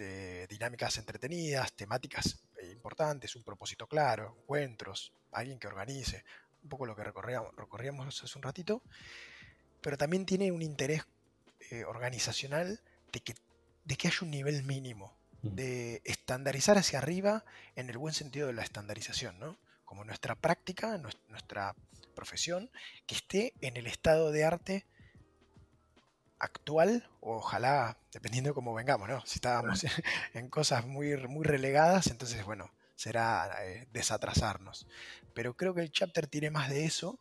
de dinámicas entretenidas, temáticas eh, importantes, un propósito claro, encuentros, alguien que organice, un poco lo que recorríamos, hace un ratito, pero también tiene un interés eh, organizacional de que, de que haya un nivel mínimo, de estandarizar hacia arriba en el buen sentido de la estandarización, ¿no? Como nuestra práctica, nuestra profesión, que esté en el estado de arte actual, ojalá, dependiendo de cómo vengamos, ¿no? Si estábamos en cosas muy, muy relegadas, entonces, bueno, será eh, desatrasarnos. Pero creo que el chapter tiene más de eso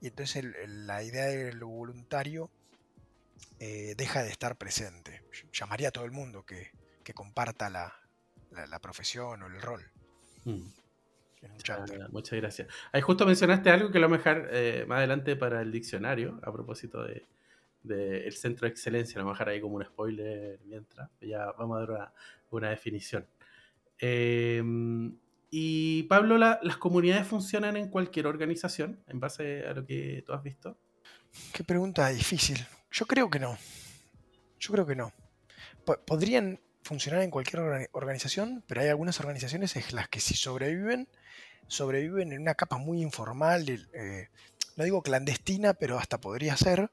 y entonces la idea de lo voluntario eh, deja de estar presente. Llamaría a todo el mundo que, comparta la, profesión o el rol. Mm. muchas gracias. Ahí justo mencionaste algo que lo mejor eh, más adelante para el diccionario, a propósito de, del centro de excelencia, lo mejor ahí como un spoiler mientras, ya vamos a dar una, una definición. Em, y Pablo, ¿las comunidades funcionan en cualquier organización en base a lo que tú has visto? Qué pregunta difícil. Yo creo que no. Yo creo que no. podrían funcionar en cualquier organización, pero hay algunas organizaciones en las que si sobreviven, sobreviven en una capa muy informal, eh, no digo clandestina, pero hasta podría ser,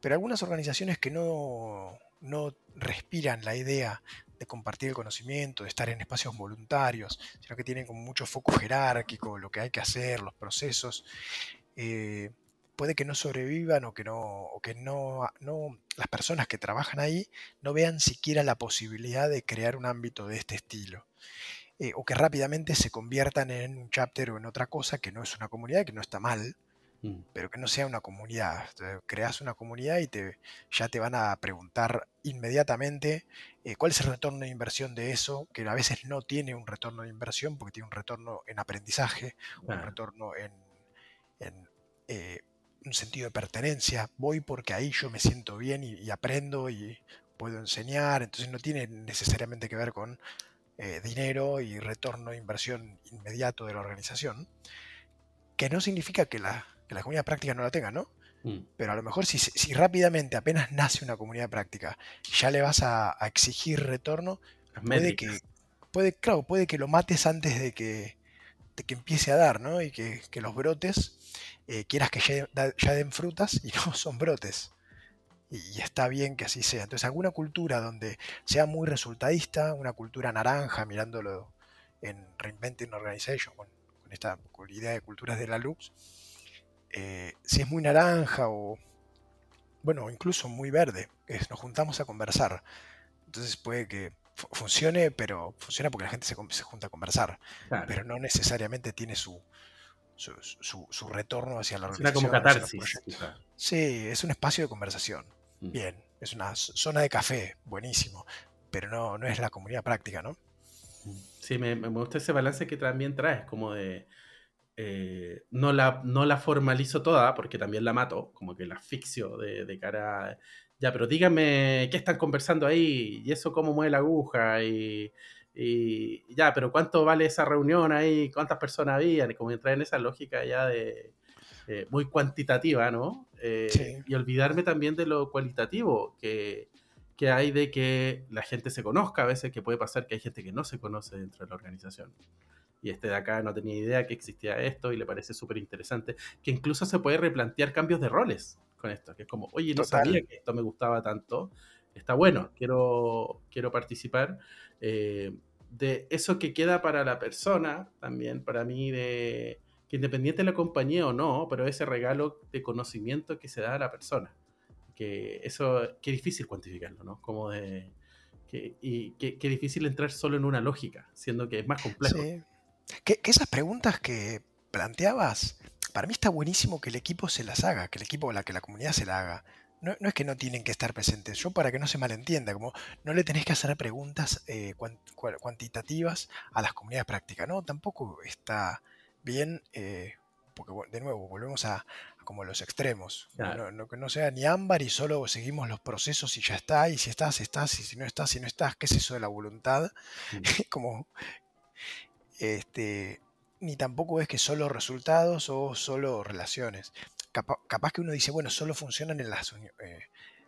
pero algunas organizaciones que no, no respiran la idea de compartir el conocimiento, de estar en espacios voluntarios, sino que tienen como mucho foco jerárquico, lo que hay que hacer, los procesos, eh, puede que no sobrevivan o que no, o que no, no, las personas que trabajan ahí no vean siquiera la posibilidad de crear un ámbito de este estilo. Eh, o que rápidamente se conviertan en un chapter o en otra cosa que no es una comunidad, que no está mal, mm. pero que no sea una comunidad. creas una comunidad y te, ya te van a preguntar inmediatamente eh, cuál es el retorno de inversión de eso, que a veces no tiene un retorno de inversión porque tiene un retorno en aprendizaje, un retorno en, eh, un sentido de pertenencia. Voy porque ahí yo me siento bien y, aprendo y puedo enseñar, entonces no tiene necesariamente que ver con eh, dinero y retorno de inversión inmediato de la organización, que no significa que la, comunidad práctica no la tenga, ¿no? Mm. Pero a lo mejor si, rápidamente apenas nace una comunidad práctica, ya le vas a, exigir retorno, puede que, puede, claro, puede que lo mates antes de que, que empiece a dar, ¿no? Y que, los brotes eh, quieras que ya, den frutas y no son brotes y, está bien que así sea. Entonces, alguna cultura donde sea muy resultadista, una cultura naranja, mirándolo en Reinventing Organization, con, con esta idea de culturas de la luz, eh, si es muy naranja o, bueno, incluso muy verde, nos juntamos a conversar. Entonces puede que funcione, pero funciona porque la gente se, se junta a conversar, pero no necesariamente tiene su, su, retorno hacia la organización. como catarsis. Sí, es un espacio de conversación. Mm. Bien, es una zona de café, buenísimo, pero no, no es la comunidad práctica, ¿no? Mm. Sí, me, gusta ese balance que también traes, como de... Eh, no, la, no la formalizo toda, porque también la mato, como que la asfixio de, cara a, Ya, pero díganme qué están conversando ahí, y eso cómo mueve la aguja, y, ya, pero cuánto vale esa reunión ahí, cuántas personas había, como entrar en esa lógica ya de, eh, muy cuantitativa, ¿no? Eh, y olvidarme también de lo cualitativo que, que, hay de que la gente se conozca, a veces que puede pasar que hay gente que no se conoce dentro de la organización. Y este de acá no tenía idea que existía esto y le parece súper interesante, que incluso se puede replantear cambios de roles con esto, que es como, oye, no sabía que esto me gustaba tanto, está bueno, quiero, quiero participar. Eh, de eso que queda para la persona, también para mí, de que independiente de la compañía o no, pero ese regalo de conocimiento que se da a la persona. Que eso, qué difícil cuantificarlo, ¿no? Como de, que, y qué, difícil entrar solo en una lógica, siendo que es más complejo. Sí. Que, esas preguntas que planteabas, para mí está buenísimo que el equipo se las haga, que el equipo, la que la comunidad se la haga. No, es que no tienen que estar presentes. Yo para que no se malentienda, como no le tenés que hacer preguntas eh, cuantitativas a las comunidades prácticas, ¿no? Tampoco está bien, eh, porque de nuevo, volvemos a, como los extremos. No, que no sea ni ámbar y solo seguimos los procesos y ya está, y si estás, estás, y si no estás, si no estás, ¿qué es eso de la voluntad? Mm. como, este, ni tampoco es que solo resultados o solo relaciones. Capaz, que uno dice, bueno, solo funcionan en las, eh,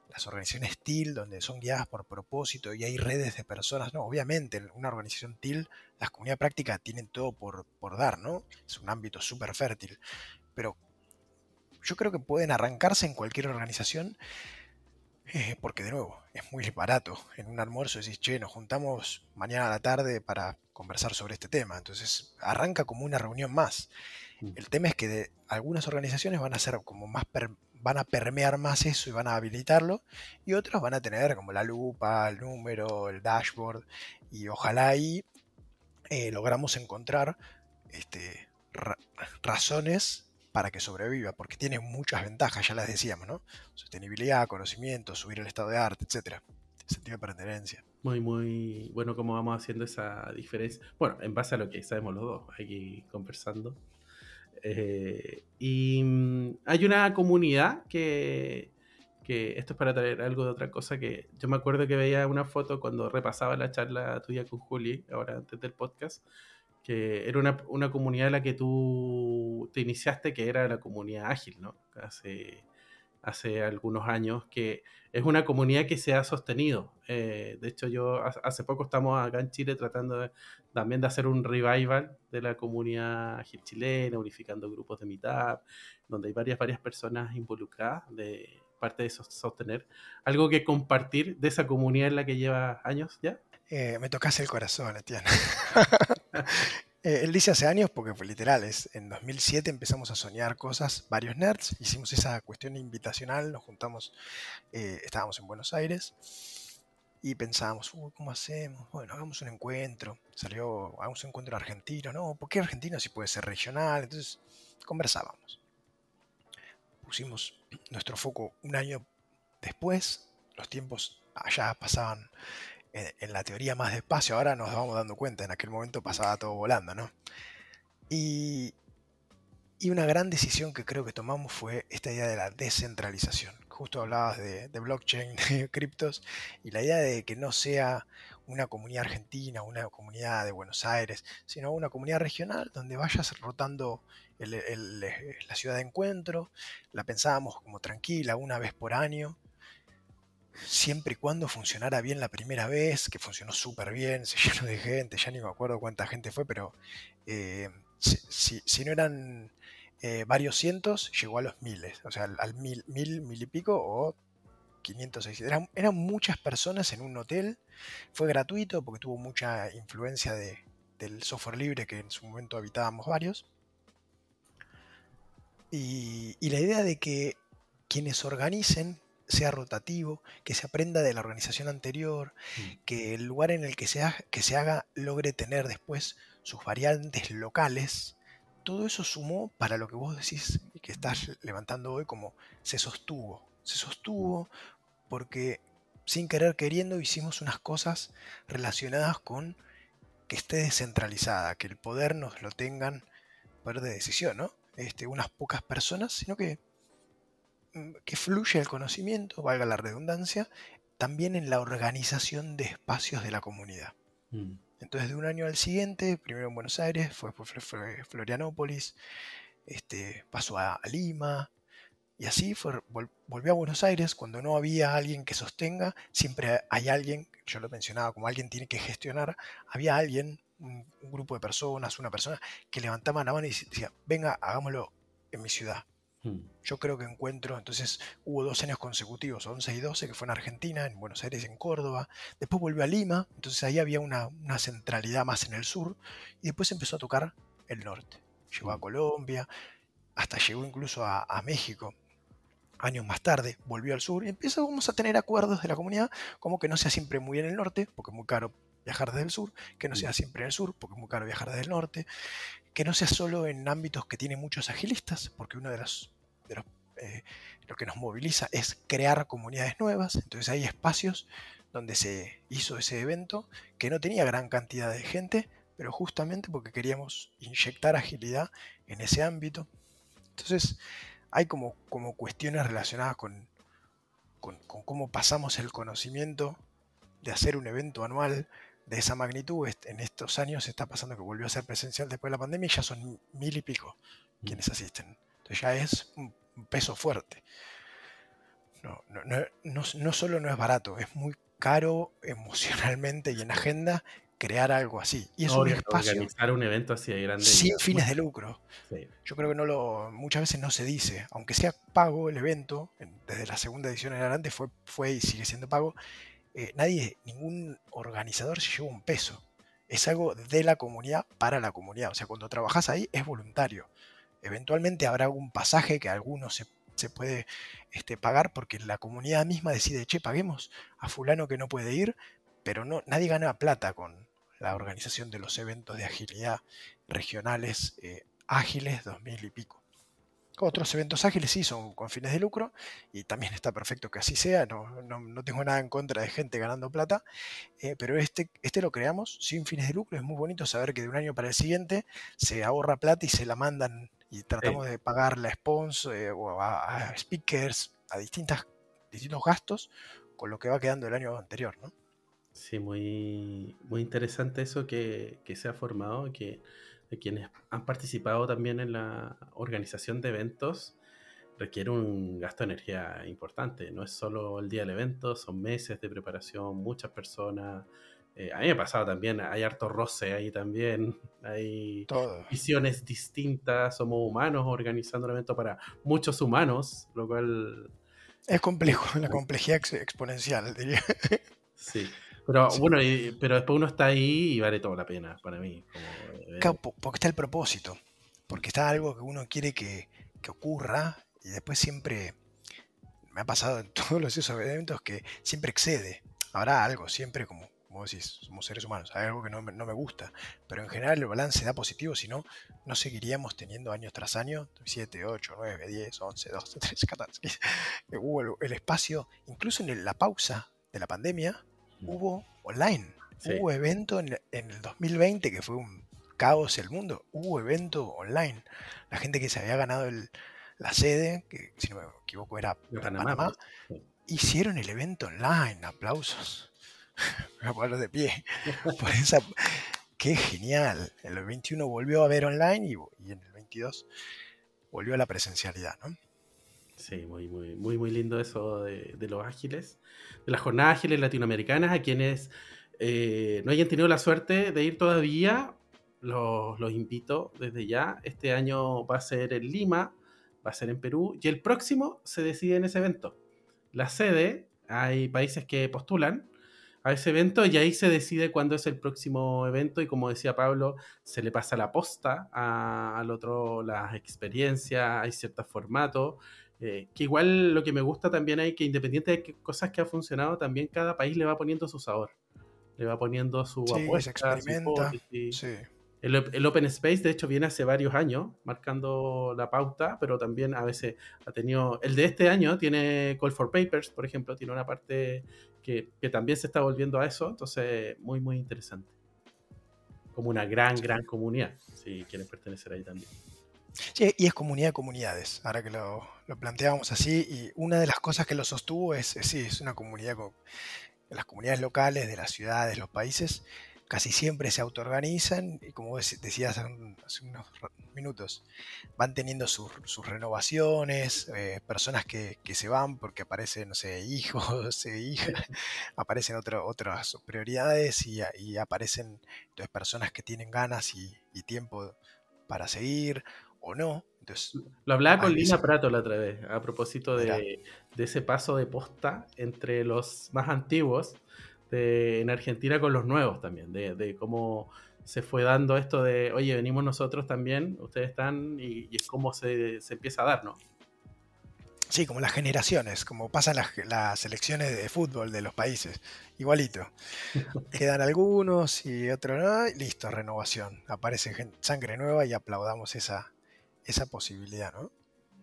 las organizaciones TIL, donde son guiadas por propósito y hay redes de personas, no, obviamente en una organización TIL las comunidades prácticas tienen todo por, por dar, ¿no? Es un ámbito súper fértil, pero yo creo que pueden arrancarse en cualquier organización eh, porque de nuevo, es muy barato. En un almuerzo decís, che, nos juntamos mañana a la tarde para conversar sobre este tema. Entonces arranca como una reunión más. Mm. El tema es que de algunas organizaciones van a ser como más van a permear más eso y van a habilitarlo, y otros van a tener como la lupa, el número, el dashboard, y ojalá ahí eh, logramos encontrar este, razones para que sobreviva, porque tiene muchas ventajas, ya las decíamos, ¿no? Sostenibilidad, conocimiento, subir el estado de arte, etcétera. Sentido de pertenencia. Muy, muy bueno cómo vamos haciendo esa diferencia. Bueno, en base a lo que sabemos los dos, aquí conversando. Eh, y mm, hay una comunidad que, que, esto es para traer algo de otra cosa, que yo me acuerdo que veía una foto cuando repasaba la charla tuya con Juli, ahora antes del podcast, que era una, una comunidad en la que tú te iniciaste, que era la comunidad ágil, ¿no? Hace, hace algunos años, que es una comunidad que se ha sostenido. Eh, de hecho, yo hace poco estamos acá en Chile tratando también de hacer un revival de la comunidad ágil chilena, unificando grupos de Meetup, donde hay varias, varias personas involucradas de parte de sostener. ¿Algo que compartir de esa comunidad en la que lleva años ya? Eh, me tocas el corazón, Etienne. Eh, él dice hace años porque fue literal, es, en 2007 empezamos a soñar cosas, varios nerds, hicimos esa cuestión invitacional, nos juntamos, eh, estábamos en Buenos Aires y pensábamos, ¿cómo hacemos? Bueno, hagamos un encuentro, salió, hagamos un encuentro argentino, ¿no? ¿Por qué argentino si puede ser regional? Entonces conversábamos. pusimos nuestro foco un año después, los tiempos allá pasaban en, la teoría más despacio, ahora nos vamos dando cuenta, en aquel momento pasaba todo volando, ¿no? Y, y una gran decisión que creo que tomamos fue esta idea de la descentralización. Justo hablabas de, de blockchain, de criptos, y la idea de que no sea una comunidad argentina, una comunidad de Buenos Aires, sino una comunidad regional donde vayas rotando la ciudad de encuentro. La pensábamos como tranquila, una vez por año, siempre y cuando funcionara bien la primera vez, que funcionó súper bien, se llenó de gente, ya ni me acuerdo cuánta gente fue, pero eh, si, no eran eh, varios cientos, llegó a los miles, o sea, al, mil, mil, mil y pico o 500, 600. Eran, muchas personas en un hotel, fue gratuito porque tuvo mucha influencia del software libre que en su momento habitábamos varios. Y, y la idea de que quienes organicen sea rotativo, que se aprenda de la organización anterior, mm. que el lugar en el que se, haga, que se haga logre tener después sus variantes locales, todo eso sumó para lo que vos decís y que estás levantando hoy como se sostuvo. Se sostuvo porque sin querer queriendo hicimos unas cosas relacionadas con que esté descentralizada, que el poder nos lo tengan, poder de decisión, ¿no? Este, unas pocas personas, sino que que fluye el conocimiento, valga la redundancia, también en la organización de espacios de la comunidad. Mm. Entonces, de un año al siguiente, primero en Buenos Aires, fue, Florianópolis, este, pasó a, Lima, y así fue, volvió a Buenos Aires. Cuando no había alguien que sostenga, siempre hay alguien, yo lo mencionaba como alguien tiene que gestionar, había alguien, un, un grupo de personas, una persona, que levantaba la mano y decía, venga, hagámoslo en mi ciudad. Hmm. Yo creo que encuentro, entonces hubo dos años consecutivos, 11 y 12, que fue en Argentina, en Buenos Aires, en Córdoba. Después volvió a Lima, entonces ahí había una, centralidad más en el sur. Y después empezó a tocar el norte. Llegó a hmm. Colombia, hasta llegó incluso a, México. Años más tarde volvió al sur y empezamos a tener acuerdos de la comunidad, como que no sea siempre muy en el norte, porque es muy caro viajar desde el sur, que no hmm. sea siempre en el sur, porque es muy caro viajar desde el norte, que no sea solo en ámbitos que tienen muchos agilistas, porque uno de los, eh, lo que nos moviliza es crear comunidades nuevas, entonces hay espacios donde se hizo ese evento que no tenía gran cantidad de gente, pero justamente porque queríamos inyectar agilidad en ese ámbito. Entonces hay como, como cuestiones relacionadas con, con cómo pasamos el conocimiento de hacer un evento anual de esa magnitud. En estos años está pasando que volvió a ser presencial después de la pandemia y ya son mil y pico mm. quienes asisten. Entonces ya es un peso fuerte. No, no, solo no es barato, es muy caro emocionalmente y en agenda crear algo así. Y es un espacio. Organizar un evento así de grande. Sin fines de lucro. Yo creo que no lo, muchas veces no se dice. Aunque sea pago el evento, desde la segunda edición en adelante fue, fue y sigue siendo pago, eh, nadie, ningún organizador se lleva un peso. Es algo de la comunidad para la comunidad. O sea, cuando trabajas ahí es voluntario. Eventualmente habrá algún pasaje que alguno se, puede este, pagar porque la comunidad misma decide, che, paguemos a fulano que no puede ir, pero no, nadie gana plata con la organización de los eventos de agilidad regionales eh, ágiles 2000 y pico. Otros eventos ágiles sí son con fines de lucro y también está perfecto que así sea, no, tengo nada en contra de gente ganando plata, eh, pero este, este lo creamos sin fines de lucro, es muy bonito saber que de un año para el siguiente se ahorra plata y se la mandan y tratamos de pagar la sponsor eh, o a, speakers, a distintas, distintos gastos con lo que va quedando el año anterior. ¿no? Sí, muy, muy interesante eso que, que se ha formado, que quienes han participado también en la organización de eventos, requiere un gasto de energía importante. No es solo el día del evento, son meses de preparación, muchas personas. Eh, a mí me ha pasado también, hay harto roce ahí también, hay visiones distintas, somos humanos organizando un evento para muchos humanos, lo cual... Es complejo, la complejidad exponencial, diría. Sí. Pero bueno, pero después uno está ahí y vale toda la pena para mí. Eh, porque está el propósito, porque está algo que uno quiere que, ocurra y después siempre, me ha pasado en todos los esos eventos que siempre excede. Habrá algo, siempre como como decís, somos seres humanos, hay algo que no, no, me gusta, pero en general el balance da positivo, si no, no seguiríamos teniendo años tras año, 7, 8, 9, 10, 11, 12, 13, 14. Hubo el, espacio, incluso en la pausa de la pandemia. Hubo online, hubo evento en, en el 2020 que fue un caos el mundo, hubo evento online. La gente que se había ganado el, la sede, que si no me equivoco era Panamá, hicieron el evento online, aplausos. Me voy a poner de pie. qué genial. En el 21 volvió a ver online y, en el 22 volvió a la presencialidad, ¿no? Sí, muy, muy, muy, muy lindo eso de, los ágiles, de las jornadas ágiles latinoamericanas, a quienes eh, no hayan tenido la suerte de ir todavía, los, los, invito desde ya. Este año va a ser en Lima, va a ser en Perú, y el próximo se decide en ese evento. La sede, hay países que postulan a ese evento y ahí se decide cuándo es el próximo evento y como decía Pablo, se le pasa la posta al otro, las experiencias, hay ciertos formatos, eh, que igual lo que me gusta también hay que independiente de qué cosas que ha funcionado, también cada país le va poniendo su sabor, le va poniendo su apuesta, su sí. El, Open Space, de hecho, viene hace varios años marcando la pauta, pero también a veces ha tenido. El de este año tiene Call for Papers, por ejemplo, tiene una parte que, también se está volviendo a eso, entonces, muy, muy interesante. Como una gran, gran comunidad, si quieren pertenecer ahí también. Sí, y es comunidad de comunidades, ahora que lo, lo planteábamos así, y una de las cosas que lo sostuvo es, sí, es una comunidad con las comunidades locales de las ciudades, los países, casi siempre se autoorganizan y como decías hace unos minutos, van teniendo sus, renovaciones, eh, personas que, se van porque aparecen, no sé, hijos, hijas, aparecen otras prioridades y, aparecen entonces, personas que tienen ganas y, tiempo para seguir o no. Entonces, Lo hablaba con Lina Prato la otra vez, a propósito de, de ese paso de posta entre los más antiguos en Argentina con los nuevos también, de, cómo se fue dando esto de, oye, venimos nosotros también, ustedes están, y, es como se, empieza a dar, ¿no? Sí, como las generaciones, como pasan las, las elecciones de fútbol de los países, igualito. Quedan algunos y otros no, y listo, renovación. Aparece sangre nueva y aplaudamos esa, esa posibilidad, ¿no?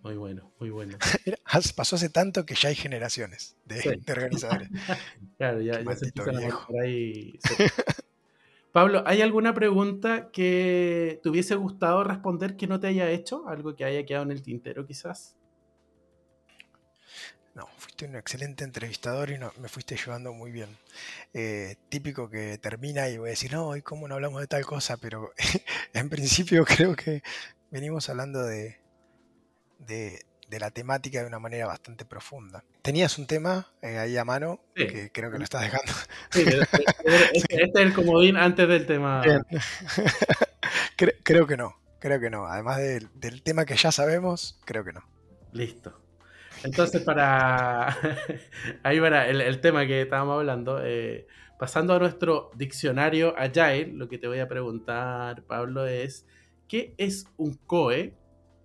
Muy bueno, muy bueno. pasó hace tanto que ya hay generaciones de, organizadores. claro, ya, se empiezan a ahí. Pablo, ¿hay alguna pregunta que te hubiese gustado responder que no te haya hecho? ¿Algo que haya quedado en el tintero quizás? No, fuiste un excelente entrevistador y no, me fuiste llevando muy bien. Eh, típico que termina y voy a decir, no, ¿y cómo no hablamos de tal cosa? Pero en principio creo que venimos hablando de, de, la temática de una manera bastante profunda. Tenías un tema eh, ahí a mano que creo que lo estás dejando. Sí, este, es el comodín antes del tema. creo que no, creo que no. Además del, tema que ya sabemos, creo que no. Listo. Entonces, para. Ahí va el, tema que estábamos hablando. Eh, pasando a nuestro diccionario Agile, lo que te voy a preguntar, Pablo, es: ¿qué es un COE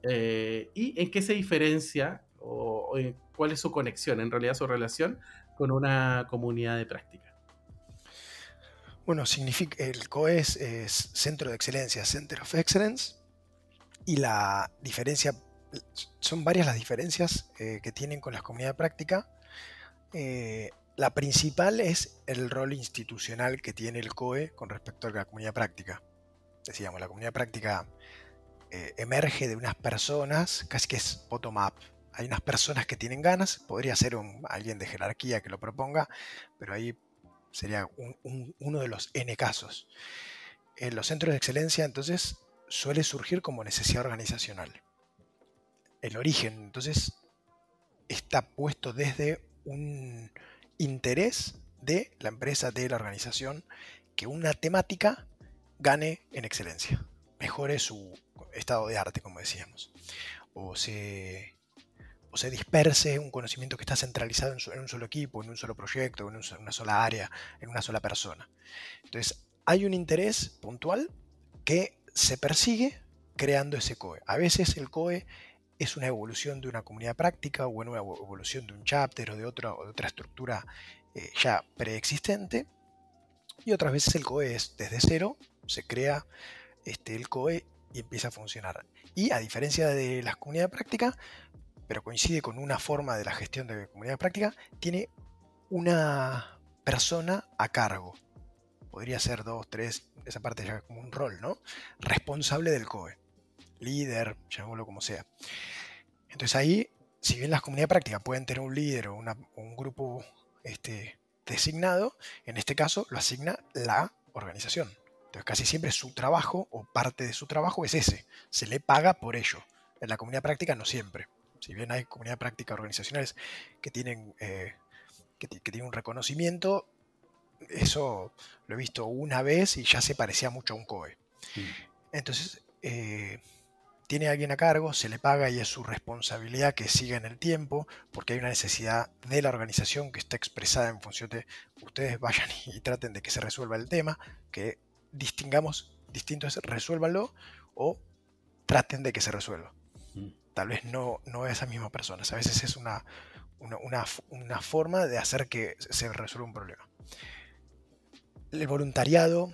eh, ¿Y en qué se diferencia o, cuál es su conexión, en realidad su relación con una comunidad de práctica? Bueno, significa, el COES es Centro de Excelencia, Center of Excellence, y la diferencia, son varias las diferencias eh, que tienen con las comunidades de práctica. Eh, la principal es el rol institucional que tiene el COE con respecto a la comunidad práctica. Decíamos, la comunidad práctica eh, emerge de unas personas, casi que es bottom-up. Hay unas personas que tienen ganas, podría ser un, alguien de jerarquía que lo proponga, pero ahí sería uno de los N casos. En los centros de excelencia, entonces, suele surgir como necesidad organizacional. El origen, entonces, está puesto desde un interés de la empresa, de la organización, que una temática gane en excelencia, mejore su estado de arte, como decíamos, o se, o se disperse un conocimiento que está centralizado en, un solo equipo, en un solo proyecto, en una sola área, en una sola persona. Entonces, hay un interés puntual que se persigue creando ese COE. A veces el COE es una evolución de una comunidad práctica o una evolución de un chapter o de otra, otra estructura eh, ya preexistente. y otras veces el COE es desde cero, se crea este, el COE y empieza a funcionar. Y a diferencia de las comunidades de práctica, pero coincide con una forma de la gestión de comunidad de práctica, tiene una persona a cargo. Podría ser dos, tres, esa parte ya es como un rol, ¿no? Responsable del COE. Líder, llamémoslo como sea. Entonces ahí, si bien las comunidades de práctica pueden tener un líder o un grupo este, designado, en este caso lo asigna la organización. Entonces casi siempre su trabajo o parte de su trabajo es ese. Se le paga por ello. En la comunidad práctica no siempre. Si bien hay comunidad práctica organizacionales que tienen, eh, que, tienen un reconocimiento, eso lo he visto una vez y ya se parecía mucho a un COE. Entonces, eh, tiene alguien a cargo, se le paga y es su responsabilidad que siga en el tiempo, porque hay una necesidad de la organización que está expresada en función de ustedes vayan y, traten de que se resuelva el tema, que distingamos distintos, resuélvanlo o traten de que se resuelva. Mm. Tal vez no, no esa misma persona, a veces es una, una forma de hacer que se resuelva un problema. El voluntariado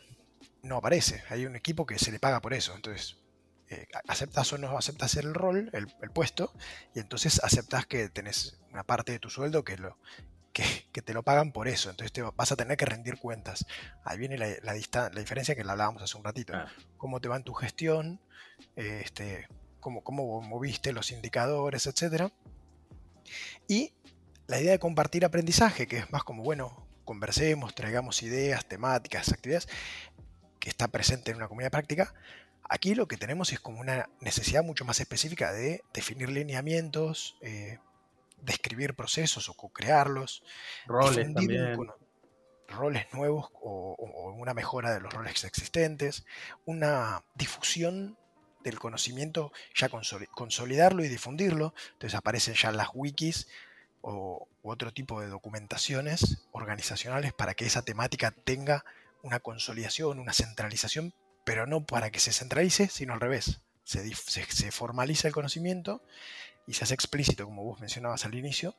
no aparece, hay un equipo que se le paga por eso, entonces eh, aceptas o no aceptas el rol, el, puesto, y entonces aceptas que tenés una parte de tu sueldo que, lo, que, te lo pagan por eso, entonces te vas a tener que rendir cuentas. Ahí viene la, la, la diferencia que la hablábamos hace un ratito. Cómo te va en tu gestión, este, cómo, cómo moviste los indicadores, etc. Y la idea de compartir aprendizaje, que es más como, bueno, conversemos, traigamos ideas, temáticas, actividades, que está presente en una comunidad práctica, Aquí lo que tenemos es como una necesidad mucho más específica de definir lineamientos, eh, describir procesos o co-crearlos, roles también. roles nuevos o, una mejora de los roles existentes, una difusión del conocimiento, ya consolidarlo y difundirlo. Entonces aparecen ya las wikis o u otro tipo de documentaciones organizacionales para que esa temática tenga una consolidación, una centralización pero no para que se centralice, sino al revés. Se, formaliza el conocimiento y se hace explícito, como vos mencionabas al inicio,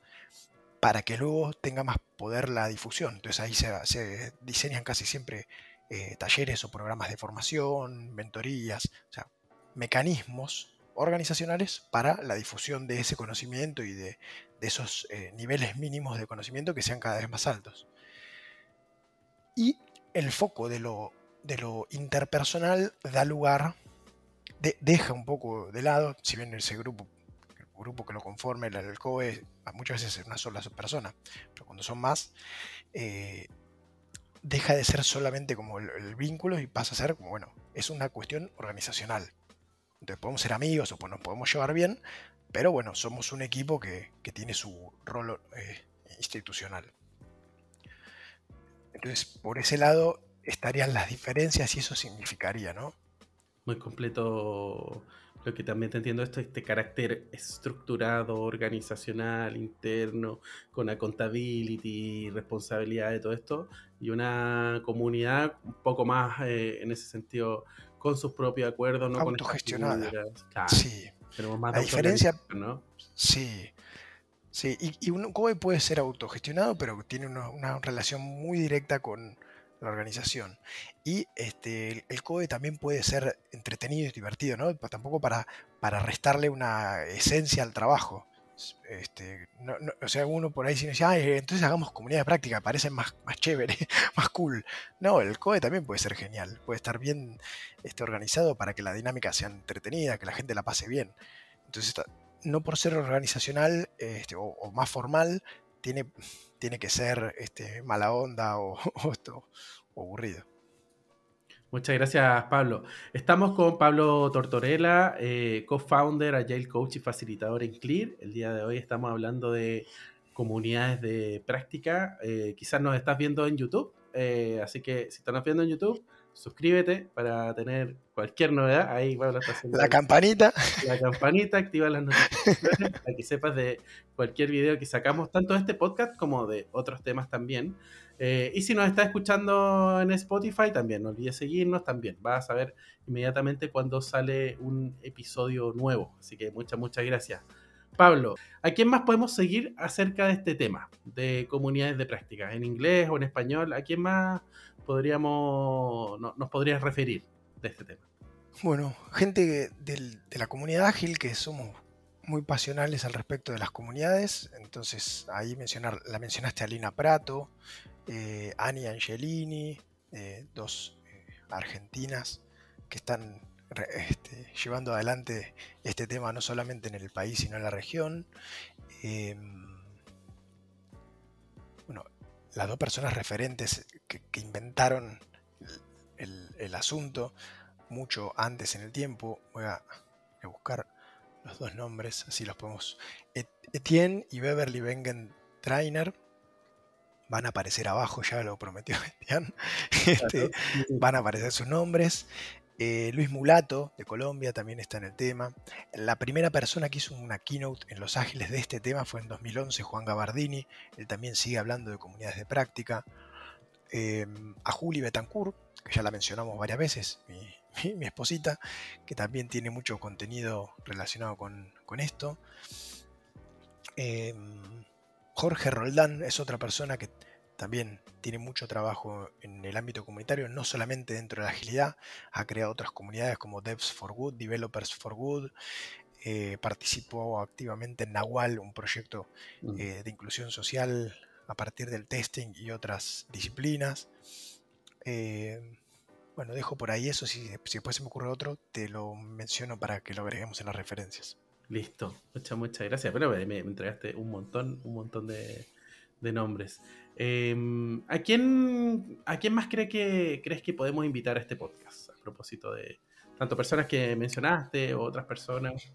para que luego tenga más poder la difusión. Entonces ahí se, diseñan casi siempre eh, talleres o programas de formación, mentorías, o sea, mecanismos organizacionales para la difusión de ese conocimiento y de, esos eh, niveles mínimos de conocimiento que sean cada vez más altos. Y el foco de lo de lo interpersonal da lugar, deja un poco de lado, si bien ese grupo, grupo que lo conforme, el, COE, muchas veces es una sola persona, pero cuando son más, eh, deja de ser solamente como el, vínculo y pasa a ser como, bueno, es una cuestión organizacional. Entonces podemos ser amigos o nos podemos llevar bien, pero bueno, somos un equipo que, tiene su rol eh, institucional. Entonces, por ese lado, estarían las diferencias y eso significaría, ¿no? Muy completo lo que también te entiendo esto, este carácter estructurado, organizacional, interno, con accountability, responsabilidad de todo esto, y una comunidad un poco más eh, en ese sentido con sus propios acuerdos, no autogestionada. sí. Tenemos más La diferencia, ¿no? Sí. Sí, y, un COE puede ser autogestionado, pero tiene una relación muy directa con, la organización. Y este, el COE también puede ser entretenido y divertido, ¿no? Tampoco para, para restarle una esencia al trabajo. Este, o sea, uno por ahí si dice, Ay, entonces hagamos comunidad de práctica, parece más, más chévere, más cool. No, el COE también puede ser genial, puede estar bien este, organizado para que la dinámica sea entretenida, que la gente la pase bien. Entonces, no por ser organizacional este, o, más formal, tiene, tiene que ser este, mala onda o, aburrido. Muchas gracias, Pablo. Estamos con Pablo Tortorella, eh, co-founder, Agile Coach y facilitador en Clear. El día de hoy estamos hablando de comunidades de práctica. Eh, quizás nos estás viendo en YouTube, eh, así que si estás viendo en YouTube, suscríbete para tener cualquier novedad. Ahí Pablo está haciendo la campanita. La campanita, activa las notificaciones para que sepas de cualquier video que sacamos, tanto de este podcast como de otros temas también. Eh, y si nos está escuchando en Spotify, también no olvides seguirnos, también vas a saber inmediatamente cuando sale un episodio nuevo. Así que muchas, muchas gracias. Pablo, ¿a quién más podemos seguir acerca de este tema de comunidades de práctica? ¿En inglés o en español? ¿A quién más podríamos, nos podrías referir de este tema? Bueno, gente de la comunidad ágil que somos muy pasionales al respecto de las comunidades, entonces ahí mencionar, la mencionaste a Lina Prato, eh, Ani Angelini, eh, dos eh, argentinas que están este, llevando adelante este tema no solamente en el país sino en la región. Las dos personas referentes que, inventaron el, asunto mucho antes en el tiempo, voy a, buscar los dos nombres, así los podemos. Etienne y Beverly Bengen Trainer van a aparecer abajo, ya lo prometió Etienne. Este, van a aparecer sus nombres. Eh, Luis Mulato, de Colombia, también está en el tema. La primera persona que hizo una keynote en Los Ángeles de este tema fue en 2011, Juan Gabardini. Él también sigue hablando de comunidades de práctica. Em, a Juli Betancourt, que ya la mencionamos varias veces, mi, esposita, que también tiene mucho contenido relacionado con, esto. Em, Jorge Roldán es otra persona que también tiene mucho trabajo en el ámbito comunitario, no solamente dentro de la agilidad, ha creado otras comunidades como Devs for Good, Developers for Good, eh, participó activamente en Nahual, un proyecto mm. eh, de inclusión social a partir del testing y otras disciplinas. Eh, bueno, dejo por ahí eso, si, si después se me ocurre otro, te lo menciono para que lo agreguemos en las referencias. Listo, muchas, muchas gracias. Pero me, entregaste un montón, un montón de, de nombres. Em, ¿a, quién, ¿A quién más cree que, crees que podemos invitar a este podcast? A propósito de tanto personas que mencionaste o otras personas.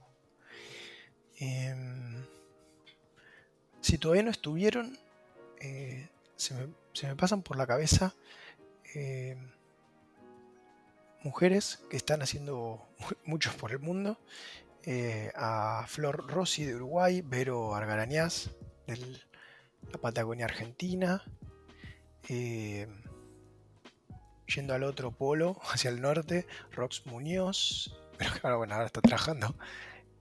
Em, si todavía no estuvieron, eh, se, me, pasan por la cabeza em, mujeres que están haciendo muchos por el mundo. Eh, a Flor Rossi de Uruguay, Vero Argarañaz del la Patagonia Argentina, eh, yendo al otro polo, hacia el norte, Rox Muñoz, pero ahora, bueno, ahora está trabajando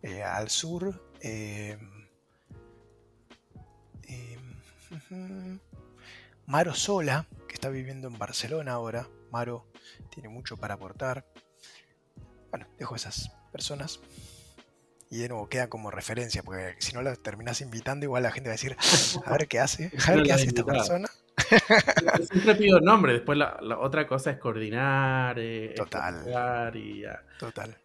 eh, al sur. Eh, Maro Sola, que está viviendo en Barcelona ahora. Maro tiene mucho para aportar. Bueno, dejo esas personas y de nuevo queda como referencia, porque si no la terminas invitando, igual la gente va a decir, a ver qué hace, a ver qué hace esta persona. Siempre pido nombre, después la, otra cosa es coordinar, eh, Total. y ya. Total.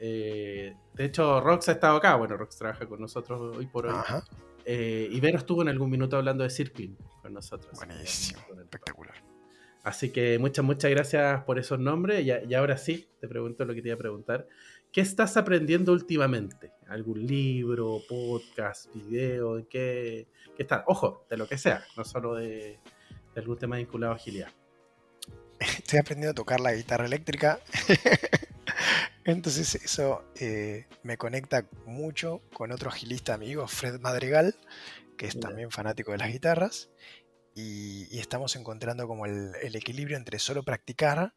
Eh, de hecho, Rox ha estado acá, bueno, Rox trabaja con nosotros hoy por hoy. Ajá. Eh, y Vero estuvo en algún minuto hablando de Circling con nosotros. Buenísimo, espectacular. Así que muchas, muchas gracias por esos nombres. Y, y, ahora sí, te pregunto lo que te iba a preguntar. ¿Qué estás aprendiendo últimamente? ¿Algún libro, podcast, video? ¿Qué, qué estás? Ojo, de lo que sea, no solo de, algún tema vinculado a agilidad. Estoy aprendiendo a tocar la guitarra eléctrica. Entonces eso eh, me conecta mucho con otro agilista amigo, Fred Madrigal, que es también fanático de las guitarras. Y, estamos encontrando como el, equilibrio entre solo practicar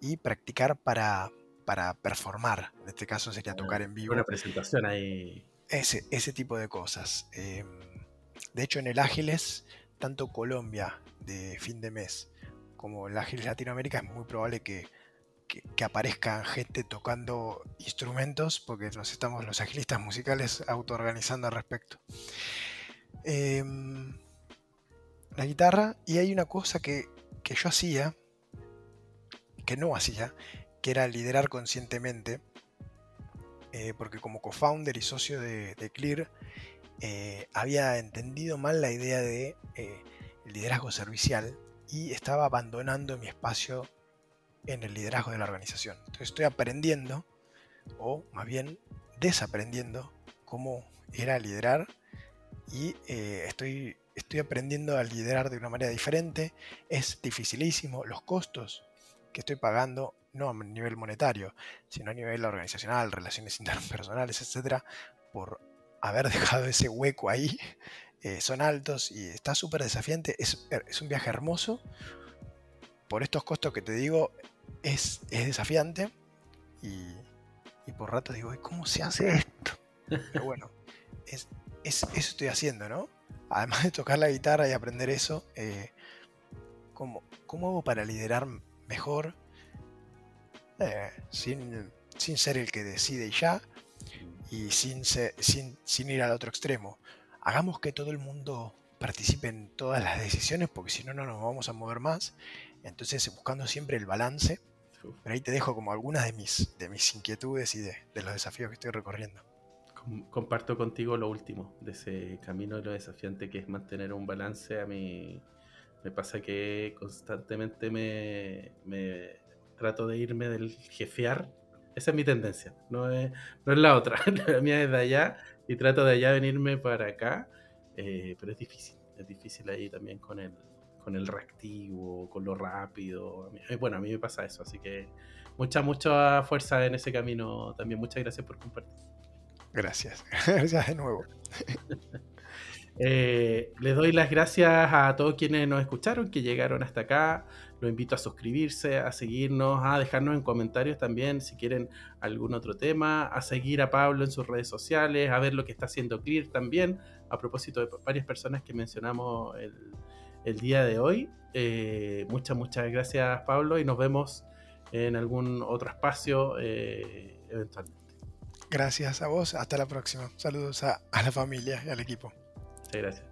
y practicar para, para performar. En este caso sería tocar en vivo. Una presentación ahí. Ese, ese tipo de cosas. Em, de hecho, en el Ágiles, tanto Colombia de fin de mes como el Ágiles Latinoamérica es muy probable que, que, aparezcan gente tocando instrumentos, porque nos estamos los agilistas musicales autoorganizando al respecto. Em, la guitarra, y hay una cosa que, que yo hacía, que no hacía, que era liderar conscientemente, eh, porque como co-founder y socio de, Clear, eh, había entendido mal la idea de eh, liderazgo servicial y estaba abandonando mi espacio en el liderazgo de la organización. Entonces estoy aprendiendo, o más bien desaprendiendo, cómo era liderar y estoy, estoy aprendiendo a liderar de una manera diferente. Es dificilísimo, los costos que estoy pagando no a nivel monetario, sino a nivel organizacional, relaciones interpersonales, etcétera, por haber dejado ese hueco ahí, eh, son altos y está súper desafiante. Es, un viaje hermoso. Por estos costos que te digo, es, desafiante. Y, por rato digo, ¿cómo se hace esto? Pero bueno, es, eso estoy haciendo, ¿no? Además de tocar la guitarra y aprender eso, eh, ¿cómo, cómo hago para liderar mejor eh, sin, sin, ser el que decide ya y sin, sin, sin ir al otro extremo? Hagamos que todo el mundo participe en todas las decisiones porque si no, no nos vamos a mover más. Entonces, buscando siempre el balance. Pero ahí te dejo como algunas de mis, de mis inquietudes y de, de los desafíos que estoy recorriendo comparto contigo lo último de ese camino de lo desafiante que es mantener un balance. A mí me pasa que constantemente me, trato de irme del jefear. Esa es mi tendencia, no es, no es la otra. La mía es de allá y trato de allá venirme para acá. Eh, pero es difícil, es difícil ahí también con el, con el reactivo, con lo rápido. Eh, bueno, a mí me pasa eso, así que mucha, mucha fuerza en ese camino también. Muchas gracias por compartir. Gracias, gracias de nuevo. Eh, les doy las gracias a todos quienes nos escucharon, que llegaron hasta acá. Los invito a suscribirse, a seguirnos, a dejarnos en comentarios también si quieren algún otro tema, a seguir a Pablo en sus redes sociales, a ver lo que está haciendo Clear también, a propósito de varias personas que mencionamos el, día de hoy. Eh, muchas, muchas gracias Pablo y nos vemos en algún otro espacio eh, eventualmente. Gracias a vos. Hasta la próxima. Saludos a, a la familia y al equipo. Muchas gracias.